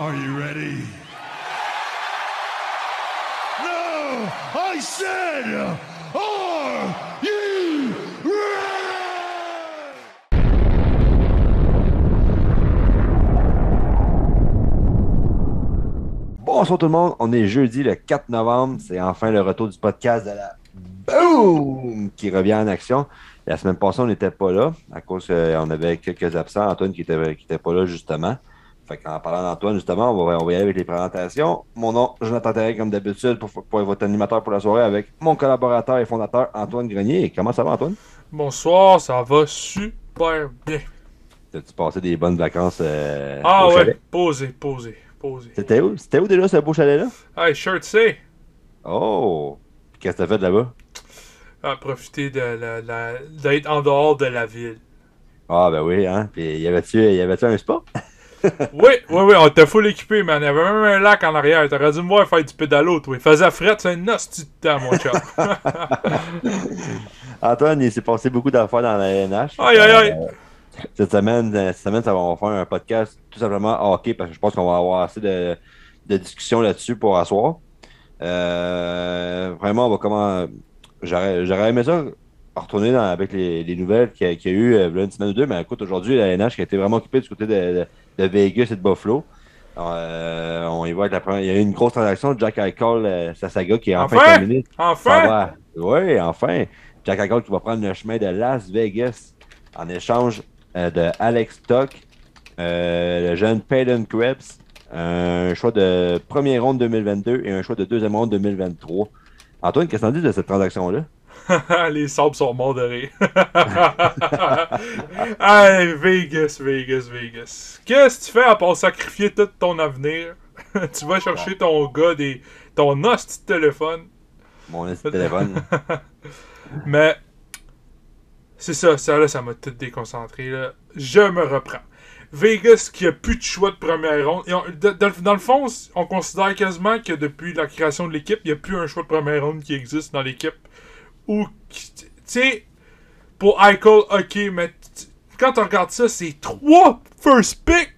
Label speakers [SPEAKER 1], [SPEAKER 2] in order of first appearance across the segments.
[SPEAKER 1] Are you ready? No! I said, are you?
[SPEAKER 2] Bonsoir tout le monde, on est jeudi le 4 novembre, c'est enfin le retour du podcast de la Boom qui revient en action. La semaine passée, on n'était pas là à cause qu'on avait quelques absents. Antoine qui n'était qui était pas là justement. Fait qu'en parlant d'Antoine, justement, on va, on va y aller avec les présentations. Mon nom, Jonathan Terret, comme d'habitude, pour, pour être votre animateur pour la soirée avec mon collaborateur et fondateur Antoine Grenier. Comment ça va, Antoine?
[SPEAKER 3] Bonsoir, ça va super bien.
[SPEAKER 2] As-tu passé des bonnes vacances euh,
[SPEAKER 3] Ah
[SPEAKER 2] au
[SPEAKER 3] ouais,
[SPEAKER 2] chalet?
[SPEAKER 3] posé, posé, posé.
[SPEAKER 2] C'était où? C'était où déjà ce beau chalet-là?
[SPEAKER 3] Hey, sure, tu sais,
[SPEAKER 2] Oh! Qu'est-ce que t'as fait là-bas?
[SPEAKER 3] à profiter de la, la- d'être en dehors de la ville.
[SPEAKER 2] Ah ben oui, hein? Puis y avait-tu y avait un spa?
[SPEAKER 3] Oui, oui, oui, on était full équipé, man. Il y avait même un lac en arrière. T'aurais dû me voir faire du pédalo, toi. Il faisait fret, c'est un hostie de temps, mon chat.
[SPEAKER 2] Antoine, il s'est passé beaucoup d'affaires dans la LNH.
[SPEAKER 3] Aïe, aïe, aïe.
[SPEAKER 2] Euh, cette semaine, euh, cette semaine, ça va on va faire un podcast tout simplement hockey parce que je pense qu'on va avoir assez de, de discussions là-dessus pour asseoir. Euh, vraiment, on va comment. J'aurais aimé ça retourner dans- avec les, les nouvelles qu'il y, a- qu'il y a eu euh, une semaine ou deux, mais écoute, aujourd'hui, la LNH qui a été vraiment occupée du côté de, de- de Vegas et de Buffalo. Euh, on y voit avec la première. Il y a eu une grosse transaction. Jack Eichel, euh, sa saga qui est enfin,
[SPEAKER 3] Enfin!
[SPEAKER 2] terminée.
[SPEAKER 3] Enfin!
[SPEAKER 2] va. Oui, enfin. Jack Eichel qui va prendre le chemin de Las Vegas en échange euh, de Alex Tuck, euh, le jeune Peyton Krebs, un choix de première ronde 2022 et un choix de deuxième ronde 2023. Antoine, qu'est-ce que t'en dis de cette transaction-là?
[SPEAKER 3] les sables sont morts de rire. hey, Vegas, Vegas, Vegas. Qu'est-ce que tu fais à part sacrifier tout ton avenir? tu vas chercher ton gars, des, ton hostie de téléphone.
[SPEAKER 2] Mon petit téléphone.
[SPEAKER 3] Mais c'est ça, ça là, ça m'a tout déconcentré. Là. Je me reprends. Vegas qui a plus de choix de première ronde. Et on- de- dans, dans le fond, on considère quasiment que depuis la création de l'équipe, il n'y a plus un choix de première ronde qui existe dans l'équipe. Ou, tu sais, pour Eichel, ok, mais quand on regarde ça, c'est trois first pick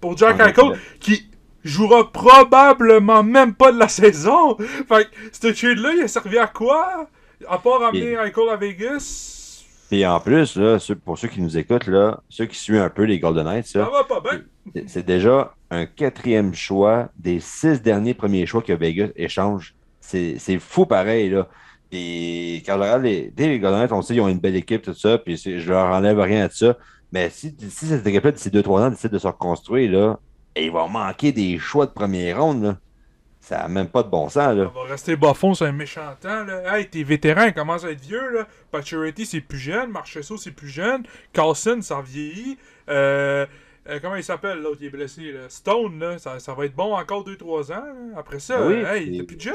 [SPEAKER 3] pour Jack
[SPEAKER 2] Ouais,
[SPEAKER 3] Eichel
[SPEAKER 2] ouais.
[SPEAKER 3] qui jouera probablement même pas de la saison. Fait que ce trade-là, il a servi à quoi? À part amener
[SPEAKER 2] Et-
[SPEAKER 3] Eichel à Vegas,
[SPEAKER 2] Et en plus, là, pour ceux qui nous écoutent, là, ceux qui suivent un peu les Golden Knights,
[SPEAKER 3] ça
[SPEAKER 2] ça,
[SPEAKER 3] va pas bien.
[SPEAKER 2] c'est- déjà un quatrième choix des six derniers premiers choix que Vegas échange. C'est c'est fou pareil, là. Et quand regarde les, les Golden on sait qu'ils ont une belle équipe, tout ça, puis je leur enlève rien de ça. Mais si, si cette équipe-là, d'ici 2-3 ans, décide de se reconstruire, là, et ils vont manquer des choix de première ronde, là. Ça n'a même pas de bon sens, là.
[SPEAKER 3] On va rester bas-fond sur un méchant temps, là. Hey, t'es vétéran, il commence à être vieux, là. Pacioretty, c'est plus jeune. Marchesso, c'est plus jeune. Carlson, ça vieillit. Euh, euh, comment il s'appelle, l'autre qui est blessé, là? Stone, là. Ça, ça va être bon encore 2-3 ans, là. Après ça,
[SPEAKER 2] Oui,
[SPEAKER 3] euh, hey,
[SPEAKER 2] puis-
[SPEAKER 3] t'es plus jeune.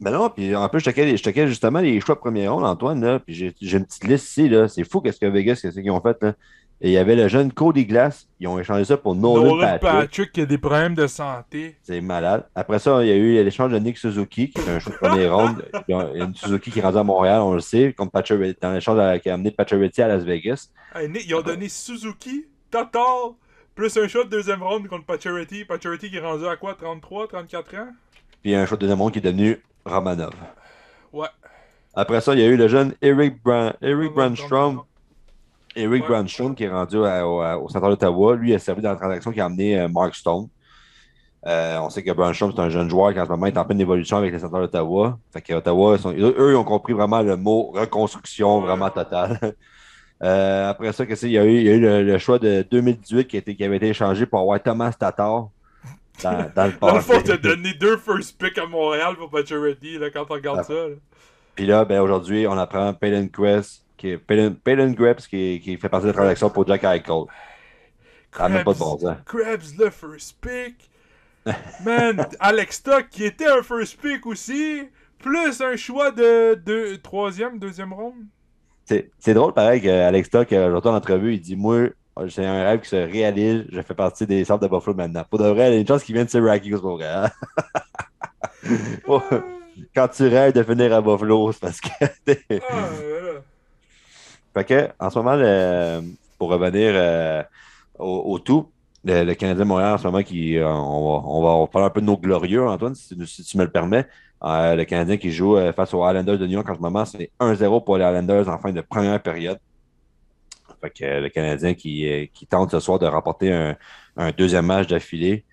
[SPEAKER 2] Ben non, puis en plus, je checkais, je checkais justement les choix de première ronde, Antoine, là, puis j'ai une petite liste ici, là. C'est fou qu'est-ce que Vegas, qu'est-ce qu'ils ont fait, là. Et il y avait le jeune Cody Glass, ils ont échangé ça pour Nolan,
[SPEAKER 3] Nolan
[SPEAKER 2] Patrick.
[SPEAKER 3] Patrick qui a des problèmes de santé.
[SPEAKER 2] C'est malade. Après ça, il y a eu l'échange de Nick Suzuki, qui est un choix de première ronde. Il y a une Suzuki qui est rendu à Montréal, on le sait, comme Pacioretty, dans l'échange qui a amené Pacioretty à Las Vegas.
[SPEAKER 3] Hey, Nick, ils ont donné Suzuki, Tatar, plus un shot de deuxième round contre Pacioretty. Pacioretty qui est rendu à quoi, 33, 34 ans?
[SPEAKER 2] Puis un choix de deuxième ronde qui est devenu Romanov.
[SPEAKER 3] Ouais.
[SPEAKER 2] Après ça, il y a eu le jeune Eric, Bran- Eric Brandstrom. Eric
[SPEAKER 3] Ouais.
[SPEAKER 2] Brandstrom qui est rendu à- au, à- au centre d'Ottawa. Lui, il a servi dans la transaction qui a amené euh, Mark Stone. Euh, on sait que Brandstrom, c'est un jeune joueur qui en ce moment est en pleine évolution avec les centres d'Ottawa. Fait que Ottawa, ils sont- eux, ils ont compris vraiment le mot reconstruction vraiment totale. Euh, après ça, qu'il y a eu? Il y a eu le, le choix de 2018 qui, a été- qui avait été échangé pour avoir Thomas Tatar dans, dans le
[SPEAKER 3] Dans le
[SPEAKER 2] passé.
[SPEAKER 3] fond, t'as donné deux first picks à Montréal pour Pacioretty, là, quand on regarde
[SPEAKER 2] Ah.
[SPEAKER 3] ça. là.
[SPEAKER 2] Puis là, ben, aujourd'hui, on apprend Peyton Quest, qui est Krebs, qui, qui fait partie de la transaction pour Jack Eichel. N'a même pas de bon sens.
[SPEAKER 3] Krebs, le first pick. Man, Alex Tuck, qui était un first pick aussi, plus un choix de, de troisième, deuxième ronde.
[SPEAKER 2] C'est drôle, pareil, qu'Alex Stock, euh, l'autre en entrevue, il dit Moi, j'ai un rêve qui se réalise, je fais partie des centres de Buffalo maintenant. Pour de vrai, il y a une chance qu'il vienne de Syracuse pour vrai. hein. Oh, Quand tu rêves de finir à Buffalo, c'est parce que.
[SPEAKER 3] Ah,
[SPEAKER 2] fait que, en ce moment, le- pour revenir euh, au, au tout, le, le Canadien Montréal en ce moment, qui, euh, on, va, on va parler un peu de nos glorieux, Antoine, si, tu- si tu me le permets. Euh, le Canadien qui joue face aux Islanders de New York en ce moment, c'est 1-0 pour les Islanders en fin de première période. Fait que le Canadien qui, euh, qui tente ce soir de remporter un, un deuxième match d'affilée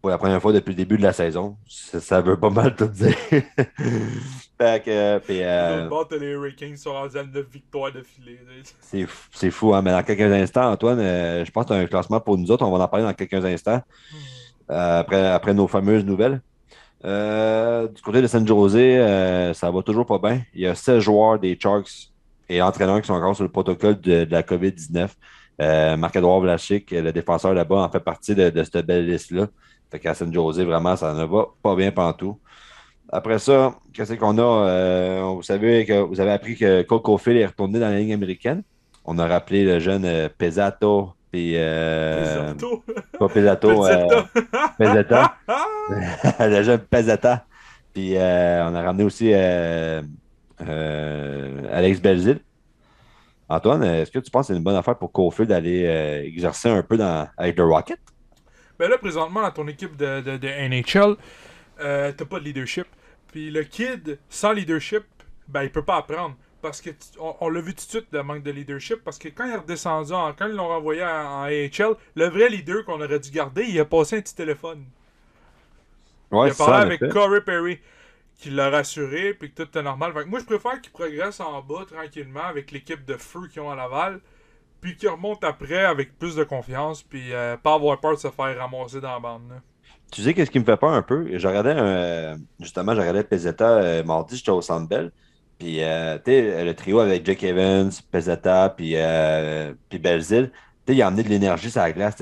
[SPEAKER 2] pour la première fois depuis le début de la saison. Ça, ça veut pas mal tout dire. fait que, euh, puis, euh,
[SPEAKER 3] les Hurricanes sont rendus à 9 victoires d'affilée.
[SPEAKER 2] c'est fou, c'est fou, hein? Mais dans quelques instants, Antoine, euh, je pense que tu as un classement pour nous autres. On va en parler dans quelques instants, euh, après, après nos fameuses nouvelles. Du côté de San Jose, ça va toujours pas bien. Il y a 16 joueurs des Sharks et entraîneurs qui sont encore sur le protocole de, de la COVID-19. Euh, Marc-Edouard Vlasic, le défenseur là-bas, en fait partie de, de cette belle liste-là. Fait qu'à San Jose, vraiment, ça ne va pas bien pantoute. Après ça, qu'est-ce qu'on a? Euh, vous savez que vous avez appris que Cole Caulfield est retourné dans la ligne américaine. On a rappelé le jeune euh, Pesato, puis euh,
[SPEAKER 3] Pesato.
[SPEAKER 2] pas Pesato, euh. Peseta. le jeune Peseta. Puis euh, on a ramené aussi euh, Alex Belzil. Antoine, est-ce que tu penses que c'est une bonne affaire pour Caulfield d'aller euh, exercer un peu dans, avec le Rocket?
[SPEAKER 3] Ben là, présentement, dans ton équipe de, de, de NHL, euh, t'as pas de leadership. Puis le kid, sans leadership, ben il peut pas apprendre. Parce que on, on l'a vu tout de suite, le manque de leadership. Parce que quand il est redescendu, en- quand ils l'ont renvoyé en, en AHL, le vrai leader qu'on aurait dû garder, il a passé un petit téléphone.
[SPEAKER 2] Ouais,
[SPEAKER 3] il a parlé
[SPEAKER 2] ça,
[SPEAKER 3] avec. Corey Perry, qui l'a rassuré, puis que tout est normal. Moi, je préfère qu'il progresse en bas tranquillement avec l'équipe de feu qu'ils ont à Laval, puis qu'il remonte après avec plus de confiance, puis euh, pas avoir peur de se faire ramasser dans la bande.
[SPEAKER 2] Tu sais, qu'est-ce qui me fait peur un peu? Je regardais un, euh, justement, je regardais Peseta euh, mardi, j'étais au. Puis, le trio avec Jake Evans, Peseta, puis, puis Belzil, il a amené de l'énergie sur la glace.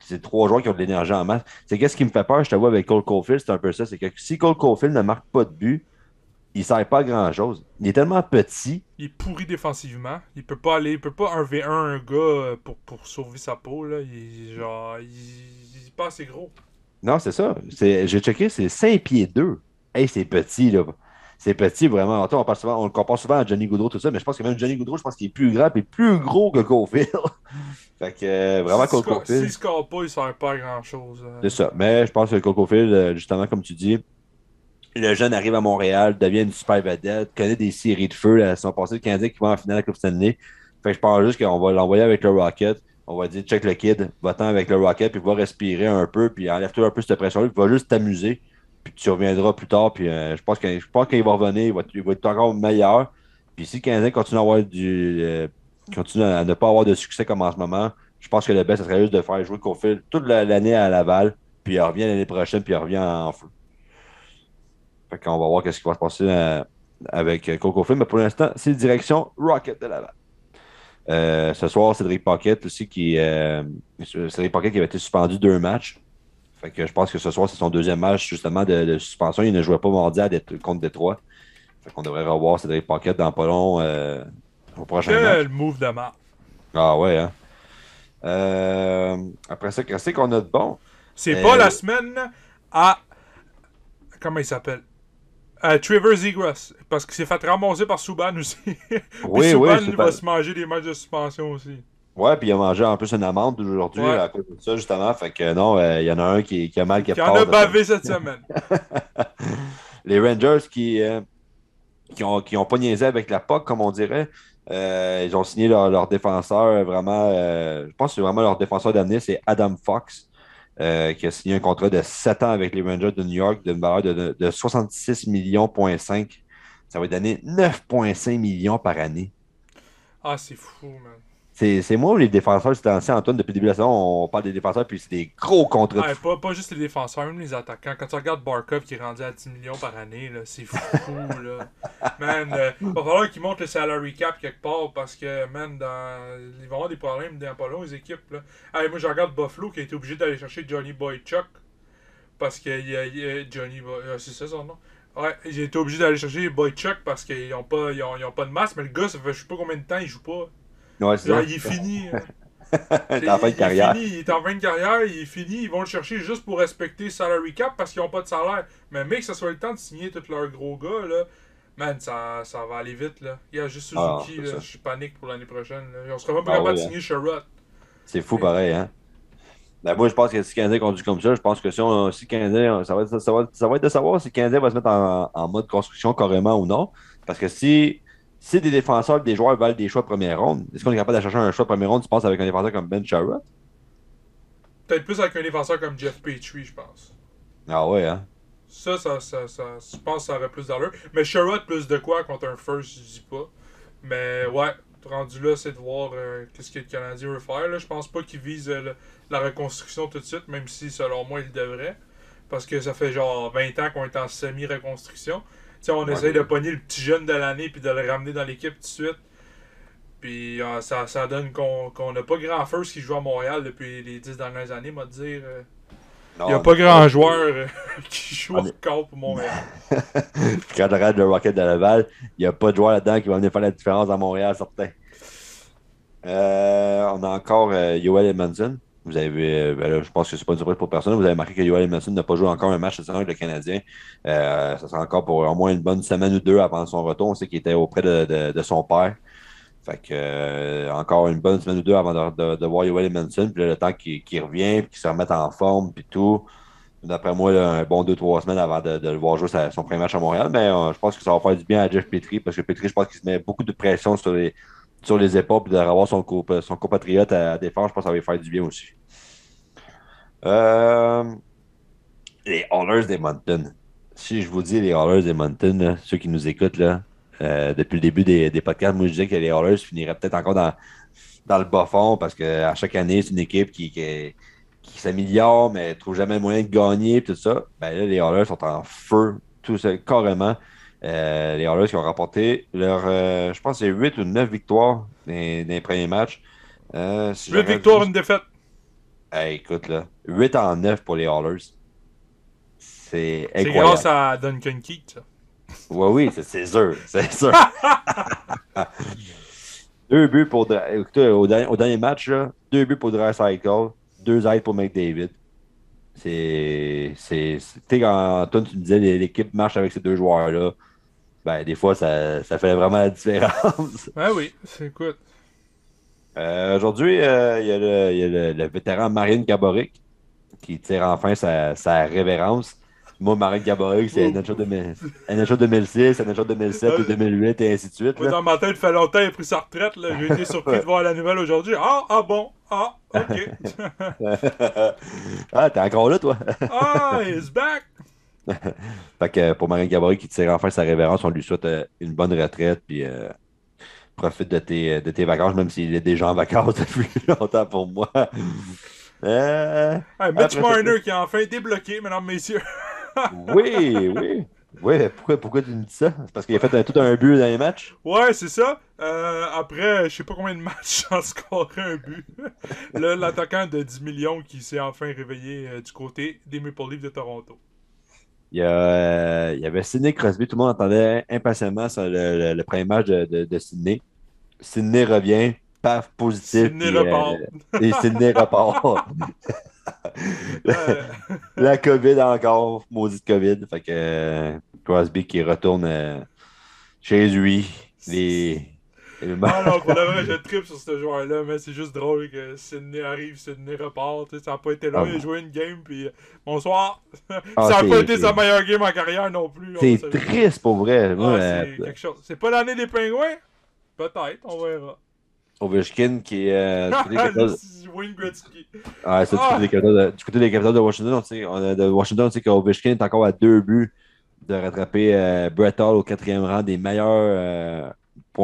[SPEAKER 2] C'est trois joueurs qui ont de l'énergie en masse. C'est qu'est-ce qui me fait peur, je te vois avec Cole Caulfield, c'est un peu ça. C'est que si Cole Caulfield ne marque pas de but, il ne sert pas à grand-chose. Il est tellement petit.
[SPEAKER 3] Il est pourri défensivement. Il peut pas aller, il peut pas 1v1 un gars euh, pour, pour sauver sa peau. Là. Il, genre, il, il est pas assez gros.
[SPEAKER 2] Non, c'est ça. C'est- J'ai checké, c'est 5 pieds 2. Hey, c'est petit, là. C'est petit, vraiment. On, parle souvent- on le compare souvent à Johnny Goudreau, tout ça, mais je pense que même Johnny Goudreau, je pense qu'il est plus grand et plus gros que Caulfield. fait que euh, vraiment,
[SPEAKER 3] score-
[SPEAKER 2] Caulfield,
[SPEAKER 3] S'il score pas, il sert pas à grand chose.
[SPEAKER 2] c'est ça. Mais je pense que Cole Caulfield, euh, justement, comme tu dis, le jeune arrive à Montréal, devient une super vedette, connaît des séries de feu. Là, son passé, le Canadien qui va en finale de la Coupe Stanley. Fait que je pense juste qu'on va l'envoyer avec le Rocket. On va dire, check le kid, va-t'en avec le Rocket, puis va respirer un peu, puis enlève-toi un peu cette pression-là, puis va juste t'amuser, puis tu reviendras plus tard, puis euh, je pense qu'il va revenir, il va, être encore meilleur. Puis si le Canadien continue à avoir du euh, continue à ne pas avoir de succès comme en ce moment, je pense que le best, ce serait juste de faire jouer Cofield toute la- l'année à Laval, puis il revient l'année prochaine, puis il revient en feu. Fait qu'on va voir qu'est-ce qui va se passer euh, avec Coco. Mais pour l'instant, c'est direction Rocket de Laval. Ce soir, Cédric Paquette aussi qui. euh, Cédric Paquette qui avait été suspendu deux matchs. Fait que je pense que ce soir, c'est son deuxième match justement de, de suspension. Il ne jouait pas mardi à Dét- contre Détroit. Fait qu'on devrait revoir Cédric Paquette dans pas long euh, au prochain match.
[SPEAKER 3] Quel move de marque.
[SPEAKER 2] Ah ouais, hein. Euh, après ça, qu'est-ce qu'on a de bon?
[SPEAKER 3] C'est
[SPEAKER 2] Euh,
[SPEAKER 3] pas la semaine à. Comment il s'appelle? À Trevor Zegras. Parce qu'il s'est fait ramasser par Subban aussi. Puis
[SPEAKER 2] Oui,
[SPEAKER 3] Subban,
[SPEAKER 2] oui, c'est
[SPEAKER 3] va
[SPEAKER 2] pas-
[SPEAKER 3] se manger des matchs de suspension aussi.
[SPEAKER 2] Ouais, puis il a mangé en plus une amende aujourd'hui
[SPEAKER 3] Ouais.
[SPEAKER 2] à cause de ça, justement. Fait que non, euh, il y en a un qui, qui a mal quelque
[SPEAKER 3] en a bavé cette semaine.
[SPEAKER 2] Les Rangers qui, euh, qui, ont, qui ont pas niaisé avec la POC, comme on dirait. Euh, ils ont signé leur, leur défenseur, vraiment, euh, je pense que c'est vraiment leur défenseur d'avenir, c'est Adam Fox, qui a signé un contrat de 7 ans avec les Rangers de New York d'une valeur de, de, de 66 millions, point 5. Ça va donner 9,5 millions par année.
[SPEAKER 3] Ah, c'est fou, man.
[SPEAKER 2] C'est moi ou les défenseurs, c'est ancien, Antoine, depuis le début de la saison, on parle des défenseurs, puis c'est des gros contrats. de
[SPEAKER 3] Ouais, pas, pas juste les défenseurs, même les attaquants. Quand tu regardes Barkov qui est rendu à 10 millions par année, c'est fou, là. Man, euh, va falloir qu'ils montent le salary cap quelque part parce que, man, dans... ils vont avoir des problèmes dans pas long, les équipes, là. Moi, je regarde Buffalo qui a été obligé d'aller chercher Johnny Boychuk parce que y a- y a Johnny Boy... euh, c'est ça son nom? Ouais, j'ai été obligé d'aller chercher Boychuk parce qu'ils ont pas, ils ont, ils ont pas de masse, mais le gars, ça fait je sais pas combien de temps il joue pas.
[SPEAKER 2] Ouais, c'est
[SPEAKER 3] Genre,
[SPEAKER 2] ça.
[SPEAKER 3] il est fini.
[SPEAKER 2] T'es en fin de
[SPEAKER 3] Il- il est
[SPEAKER 2] carrière.
[SPEAKER 3] fini, il est en fin de carrière, il est fini, ils vont le chercher juste pour respecter le salary cap parce qu'ils n'ont pas de salaire. Mais mec, que ce soit le temps de signer tous leurs gros gars, là, man, ça, ça va aller vite. Là. Il y a juste
[SPEAKER 2] Ah,
[SPEAKER 3] Suzuki,
[SPEAKER 2] c'est
[SPEAKER 3] là,
[SPEAKER 2] ça.
[SPEAKER 3] je panique pour l'année prochaine. Là. On sera même pas
[SPEAKER 2] Ah
[SPEAKER 3] capable
[SPEAKER 2] oui,
[SPEAKER 3] de signer Sherrod.
[SPEAKER 2] C'est fou pareil, hein? Ben, moi, je pense que si Canadien conduit comme ça, je pense que si, on, si le Canadien, ça va, être, ça, va, ça va être de savoir si Canadien va se mettre en, en mode construction carrément ou non. Parce que si, si des défenseurs des joueurs valent des choix de première ronde, est-ce qu'on est capable de chercher un choix de première ronde, tu penses, avec un défenseur comme Ben Sherrod?
[SPEAKER 3] Peut-être plus avec un défenseur comme Jeff Petrie, je pense.
[SPEAKER 2] Ah ouais, hein?
[SPEAKER 3] Ça, ça, ça, ça, je pense que ça aurait plus d'allure. Mais Sherrod, plus de quoi contre un first, je dis pas. Mais ouais, rendu là, c'est de voir euh, qu'est-ce que le Canadien veut faire. Là. Je pense pas qu'il vise euh, le- la reconstruction tout de suite, même si selon moi, il devrait. Parce que ça fait genre 20 ans qu'on est en semi-reconstruction. On
[SPEAKER 2] Ouais.
[SPEAKER 3] essaye de pogner le petit jeune de l'année puis de le ramener dans l'équipe tout de suite. Puis euh, ça, ça donne qu'on n'a pas grand first qui joue à Montréal depuis les 10 dernières années, moi dire. euh. Il n'y a pas grand joueur euh, qui joue
[SPEAKER 2] On
[SPEAKER 3] encore pour Montréal.
[SPEAKER 2] Quand je regarde le Rocket de Laval, il n'y a pas de joueur là-dedans qui va venir faire la différence à Montréal, certain. Euh, on a encore Yoel Edmondson. Vous avez, euh, ben je pense que c'est pas une surprise pour personne. Vous avez marqué que Yoel Edmondson n'a pas joué encore un match cette saison avec le Canadien. Euh, ça sera encore pour au moins une bonne semaine ou deux avant son retour. On sait qu'il était auprès de, de- son père. Fait que euh, encore une bonne semaine ou deux avant de, de- voir Yoel Edmondson. Puis là, le temps qu'il revienne, puis qu'il se remette en forme, puis tout. D'après moi, un bon 2-3 semaines avant de, le voir jouer son premier match à Montréal. Mais je pense que ça va faire du bien à Jeff Petrie parce que Petrie, je pense qu'il se met beaucoup de pression sur les, sur les épaules puis de revoir son, son compatriote à, défense. Je pense que ça va lui faire du bien aussi. Euh, les Oilers d'Edmonton. Si je vous dis les Oilers d'Edmonton, là, ceux qui nous écoutent là, euh, depuis le début des, des podcasts, moi je disais que les Oilers finiraient peut-être encore dans, dans le bas fond parce qu'à chaque année, c'est une équipe qui, qui, s'améliore, mais ne trouve jamais moyen de gagner et tout ça. Ben là, les Oilers sont en feu, tout ça, carrément. Euh, les Oilers qui ont remporté leur, euh, je pense, que c'est 8 ou 9 victoires dans, les premiers matchs. Euh, si
[SPEAKER 3] 8
[SPEAKER 2] j'aurais
[SPEAKER 3] victoires,
[SPEAKER 2] juste-
[SPEAKER 3] une défaite.
[SPEAKER 2] Hey, écoute, là, 8 en 9 pour les Oilers. C'est
[SPEAKER 3] C'est
[SPEAKER 2] incroyable.
[SPEAKER 3] grâce à Duncan Keith, ça.
[SPEAKER 2] Oui, oui, c'est- c'est sûr. C'est sûr. deux buts pour. Écoutez, au, dernier, au dernier match, là, deux buts pour Dreisaitl, deux aides pour McDavid. C'est. c'est- c'est- Tu sais, quand tu me disais l'é- l'équipe marche avec ces deux joueurs-là, ben, des fois, ça, ça fait vraiment la différence.
[SPEAKER 3] Ben oui, c'est écoute.
[SPEAKER 2] Euh, Aujourd'hui, euh, il y a, le, il y a le- le vétéran Marine Gaboric qui tire enfin sa, sa révérence. Moi, Marine Gaboric, c'est NHL 2000 NHL 2006, NHL 2007, 2008 et ainsi de suite. Là.
[SPEAKER 3] dans ma tête, il fait longtemps qu'il a pris sa retraite. J'ai été surpris de voir la nouvelle aujourd'hui. Ah, ah bon. Ah, ok.
[SPEAKER 2] ah, t'es encore là, toi?
[SPEAKER 3] ah, he's back.
[SPEAKER 2] fait que euh, pour Marine Gaboric qui tire enfin sa révérence, on lui souhaite euh, une bonne retraite. Puis euh, profite de tes, de tes vacances, même s'il est déjà en vacances depuis longtemps pour moi. Euh,
[SPEAKER 3] Hey, Mitch qui a enfin débloqué, mesdames, messieurs.
[SPEAKER 2] oui, oui. Oui, pourquoi, pourquoi tu me dis ça? C'est parce qu'il a fait un- tout un but dans les matchs?
[SPEAKER 3] Ouais, c'est ça. Euh, après, je sais pas combien de matchs sans scorer un but. L'attaquant de 10 millions qui s'est enfin réveillé euh, du côté des Maple Leafs de Toronto.
[SPEAKER 2] Il y, a, euh, il y avait Sidney Crosby, tout le monde attendait impatiemment sur le, le- le premier match de, de, de Sidney. Sidney revient, paf, positif.
[SPEAKER 3] Sidney
[SPEAKER 2] puis,
[SPEAKER 3] repart.
[SPEAKER 2] et Sidney repart.
[SPEAKER 3] Euh,
[SPEAKER 2] La COVID encore, maudite COVID. Fait que euh, Crosby qui retourne euh, chez lui. Les, les-
[SPEAKER 3] non, non, pour le vrai, je tripe sur ce joueur-là, mais c'est juste drôle que Sidney arrive, Sidney repart. Ça n'a pas été long,
[SPEAKER 2] Ah.
[SPEAKER 3] il a joué une game, puis euh, bonsoir.
[SPEAKER 2] Ah,
[SPEAKER 3] ça n'a pas été sa meilleure game en carrière non plus.
[SPEAKER 2] C'est
[SPEAKER 3] le
[SPEAKER 2] triste pour vrai.
[SPEAKER 3] Ah,
[SPEAKER 2] euh,
[SPEAKER 3] c'est quelque chose. C'est pas l'année des pingouins? Peut-être, on verra.
[SPEAKER 2] Ovechkin qui est euh, du côté des du,
[SPEAKER 3] Ah!
[SPEAKER 2] côté des Capitals de- du côté des Capitals de Washington. On sait, on a- de Washington, on sait qu'Ovechkin est encore à deux buts de rattraper euh, Brett Hall au quatrième rang des meilleurs, euh,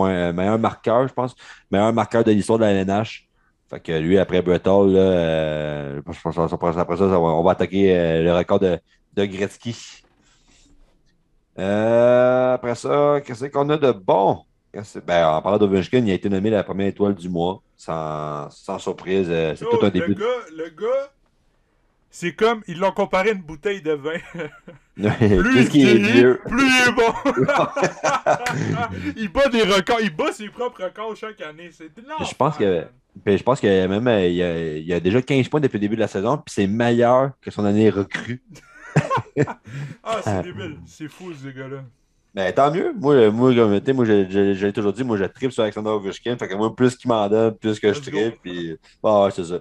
[SPEAKER 2] euh, meilleurs marqueurs, je pense. Meilleur marqueur de l'histoire de la LNH. Fait que lui, après Hall, là, euh, je pense que après ça, après on va attaquer euh, le record de, de Gretzky. Euh, après ça, qu'est-ce qu'on a de bon? Ben, en parlant d'Ovechkin, il a été nommé la première étoile du mois. Sans, sans surprise. c'est tout un
[SPEAKER 3] le
[SPEAKER 2] début.
[SPEAKER 3] gars, le gars, c'est comme, ils l'ont comparé à une bouteille de vin.
[SPEAKER 2] Plus
[SPEAKER 3] il
[SPEAKER 2] est
[SPEAKER 3] vieillit,
[SPEAKER 2] vieux?
[SPEAKER 3] plus il est bon. il bat des records, il bat ses propres records chaque année. C'est
[SPEAKER 2] Je pense que- je pense que même euh, il, a, il a déjà 15 points depuis le début de la saison, puis c'est meilleur que son année recrue.
[SPEAKER 3] Ah, c'est débile. C'est fou, ce gars-là.
[SPEAKER 2] Mais tant mieux. Moi, moi comme tu sais, moi, l'ai toujours dit, moi, je tripe sur Alexander Ovechkin. Fait que moi, plus qu'il m'en donne, plus que je
[SPEAKER 3] Let's
[SPEAKER 2] tripe. Puis, ah, ouais, c'est ça.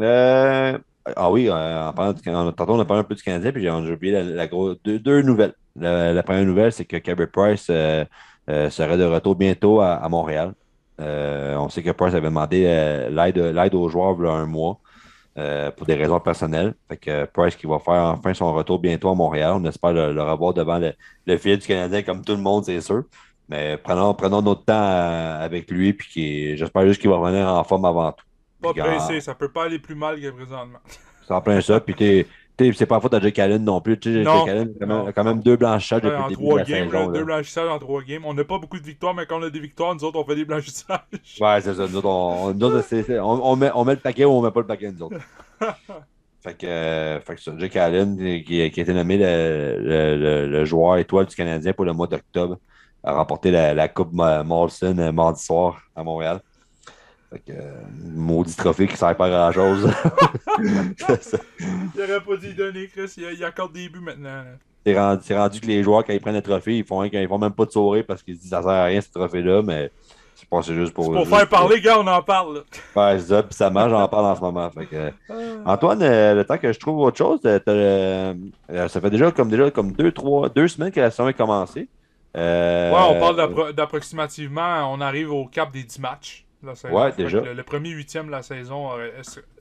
[SPEAKER 2] Euh, ah oui, euh, en du, en- tantôt on a parlé un peu du Canadien, puis j'ai oublié la, la gros- deux, nouvelles. La, première nouvelle, c'est que Carey Price euh, euh, serait de retour bientôt à, Montréal. On sait que Price avait demandé l'aide aux joueurs il y a un mois pour des raisons personnelles. Fait que Price qui va faire enfin son retour bientôt à Montréal. On espère le, revoir devant le, le filet du Canadien comme tout le monde, c'est sûr. Mais prenons, prenons notre temps avec lui, puis j'espère juste qu'il va revenir en forme avant tout.
[SPEAKER 3] Pas
[SPEAKER 2] Puis,
[SPEAKER 3] pressé, ça peut pas aller plus mal que présentement.
[SPEAKER 2] c'est en plein ça. Puis t'es, c'est pas la faute à Jake Allen non plus. Jake Allen a quand même, quand deux blanchissages
[SPEAKER 3] Ouais,
[SPEAKER 2] depuis
[SPEAKER 3] en
[SPEAKER 2] le début de
[SPEAKER 3] trois games,
[SPEAKER 2] saison.
[SPEAKER 3] deux blanchissages en trois games. On n'a pas beaucoup de victoires, mais quand on a des victoires, nous autres, on fait des blanchissages.
[SPEAKER 2] Ouais, c'est ça. Nous autres, on, nous autres, on- on met, on met le paquet ou on met pas le paquet, nous autres. fait que, euh, fait que ça, Jake Allen, qui, qui a été nommé le, le- le- le joueur étoile du Canadien pour le mois d'octobre, a remporté la, la Coupe Molson euh, mardi soir à Montréal. Fait que, euh, maudit trophée qui sert pas à grand chose.
[SPEAKER 3] Il aurait pas dû y donner, Chris. Il, il accorde des buts maintenant.
[SPEAKER 2] C'est rendu, que les joueurs, quand ils prennent le trophée, ils font, ils font même pas de sourire parce qu'ils se disent ça sert à rien ce trophée-là, mais c'est pas c'est juste pour.
[SPEAKER 3] C'est pour
[SPEAKER 2] juste
[SPEAKER 3] faire parler, gars, on en parle. là.
[SPEAKER 2] Ouais, c'est ça, puis ça marche, j'en parle en ce moment. Fait que, euh, Antoine, euh, le temps que je trouve autre chose, euh, ça fait déjà comme déjà comme deux, trois, deux semaines que la saison est commencée.
[SPEAKER 3] Ouais, on parle d'appro- d'approximativement, on arrive au cap des 10 matchs. De La saison.
[SPEAKER 2] Ouais, déjà.
[SPEAKER 3] Le, le premier huitième de la saison aurait-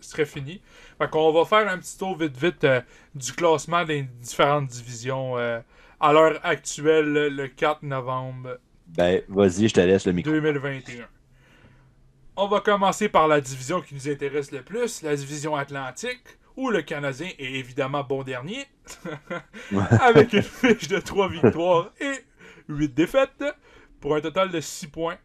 [SPEAKER 3] serait- fini. Fait qu'on va faire un petit tour vite vite euh, du classement des différentes divisions euh, à l'heure actuelle, le- le 4 novembre
[SPEAKER 2] Ben, vas-y, je te laisse le micro.
[SPEAKER 3] 2021. On va commencer par la division qui nous intéresse le plus, la division Atlantique, où le Canadien est évidemment bon dernier, avec une fiche de 3 victoires et 8 défaites, pour un total de 6 points.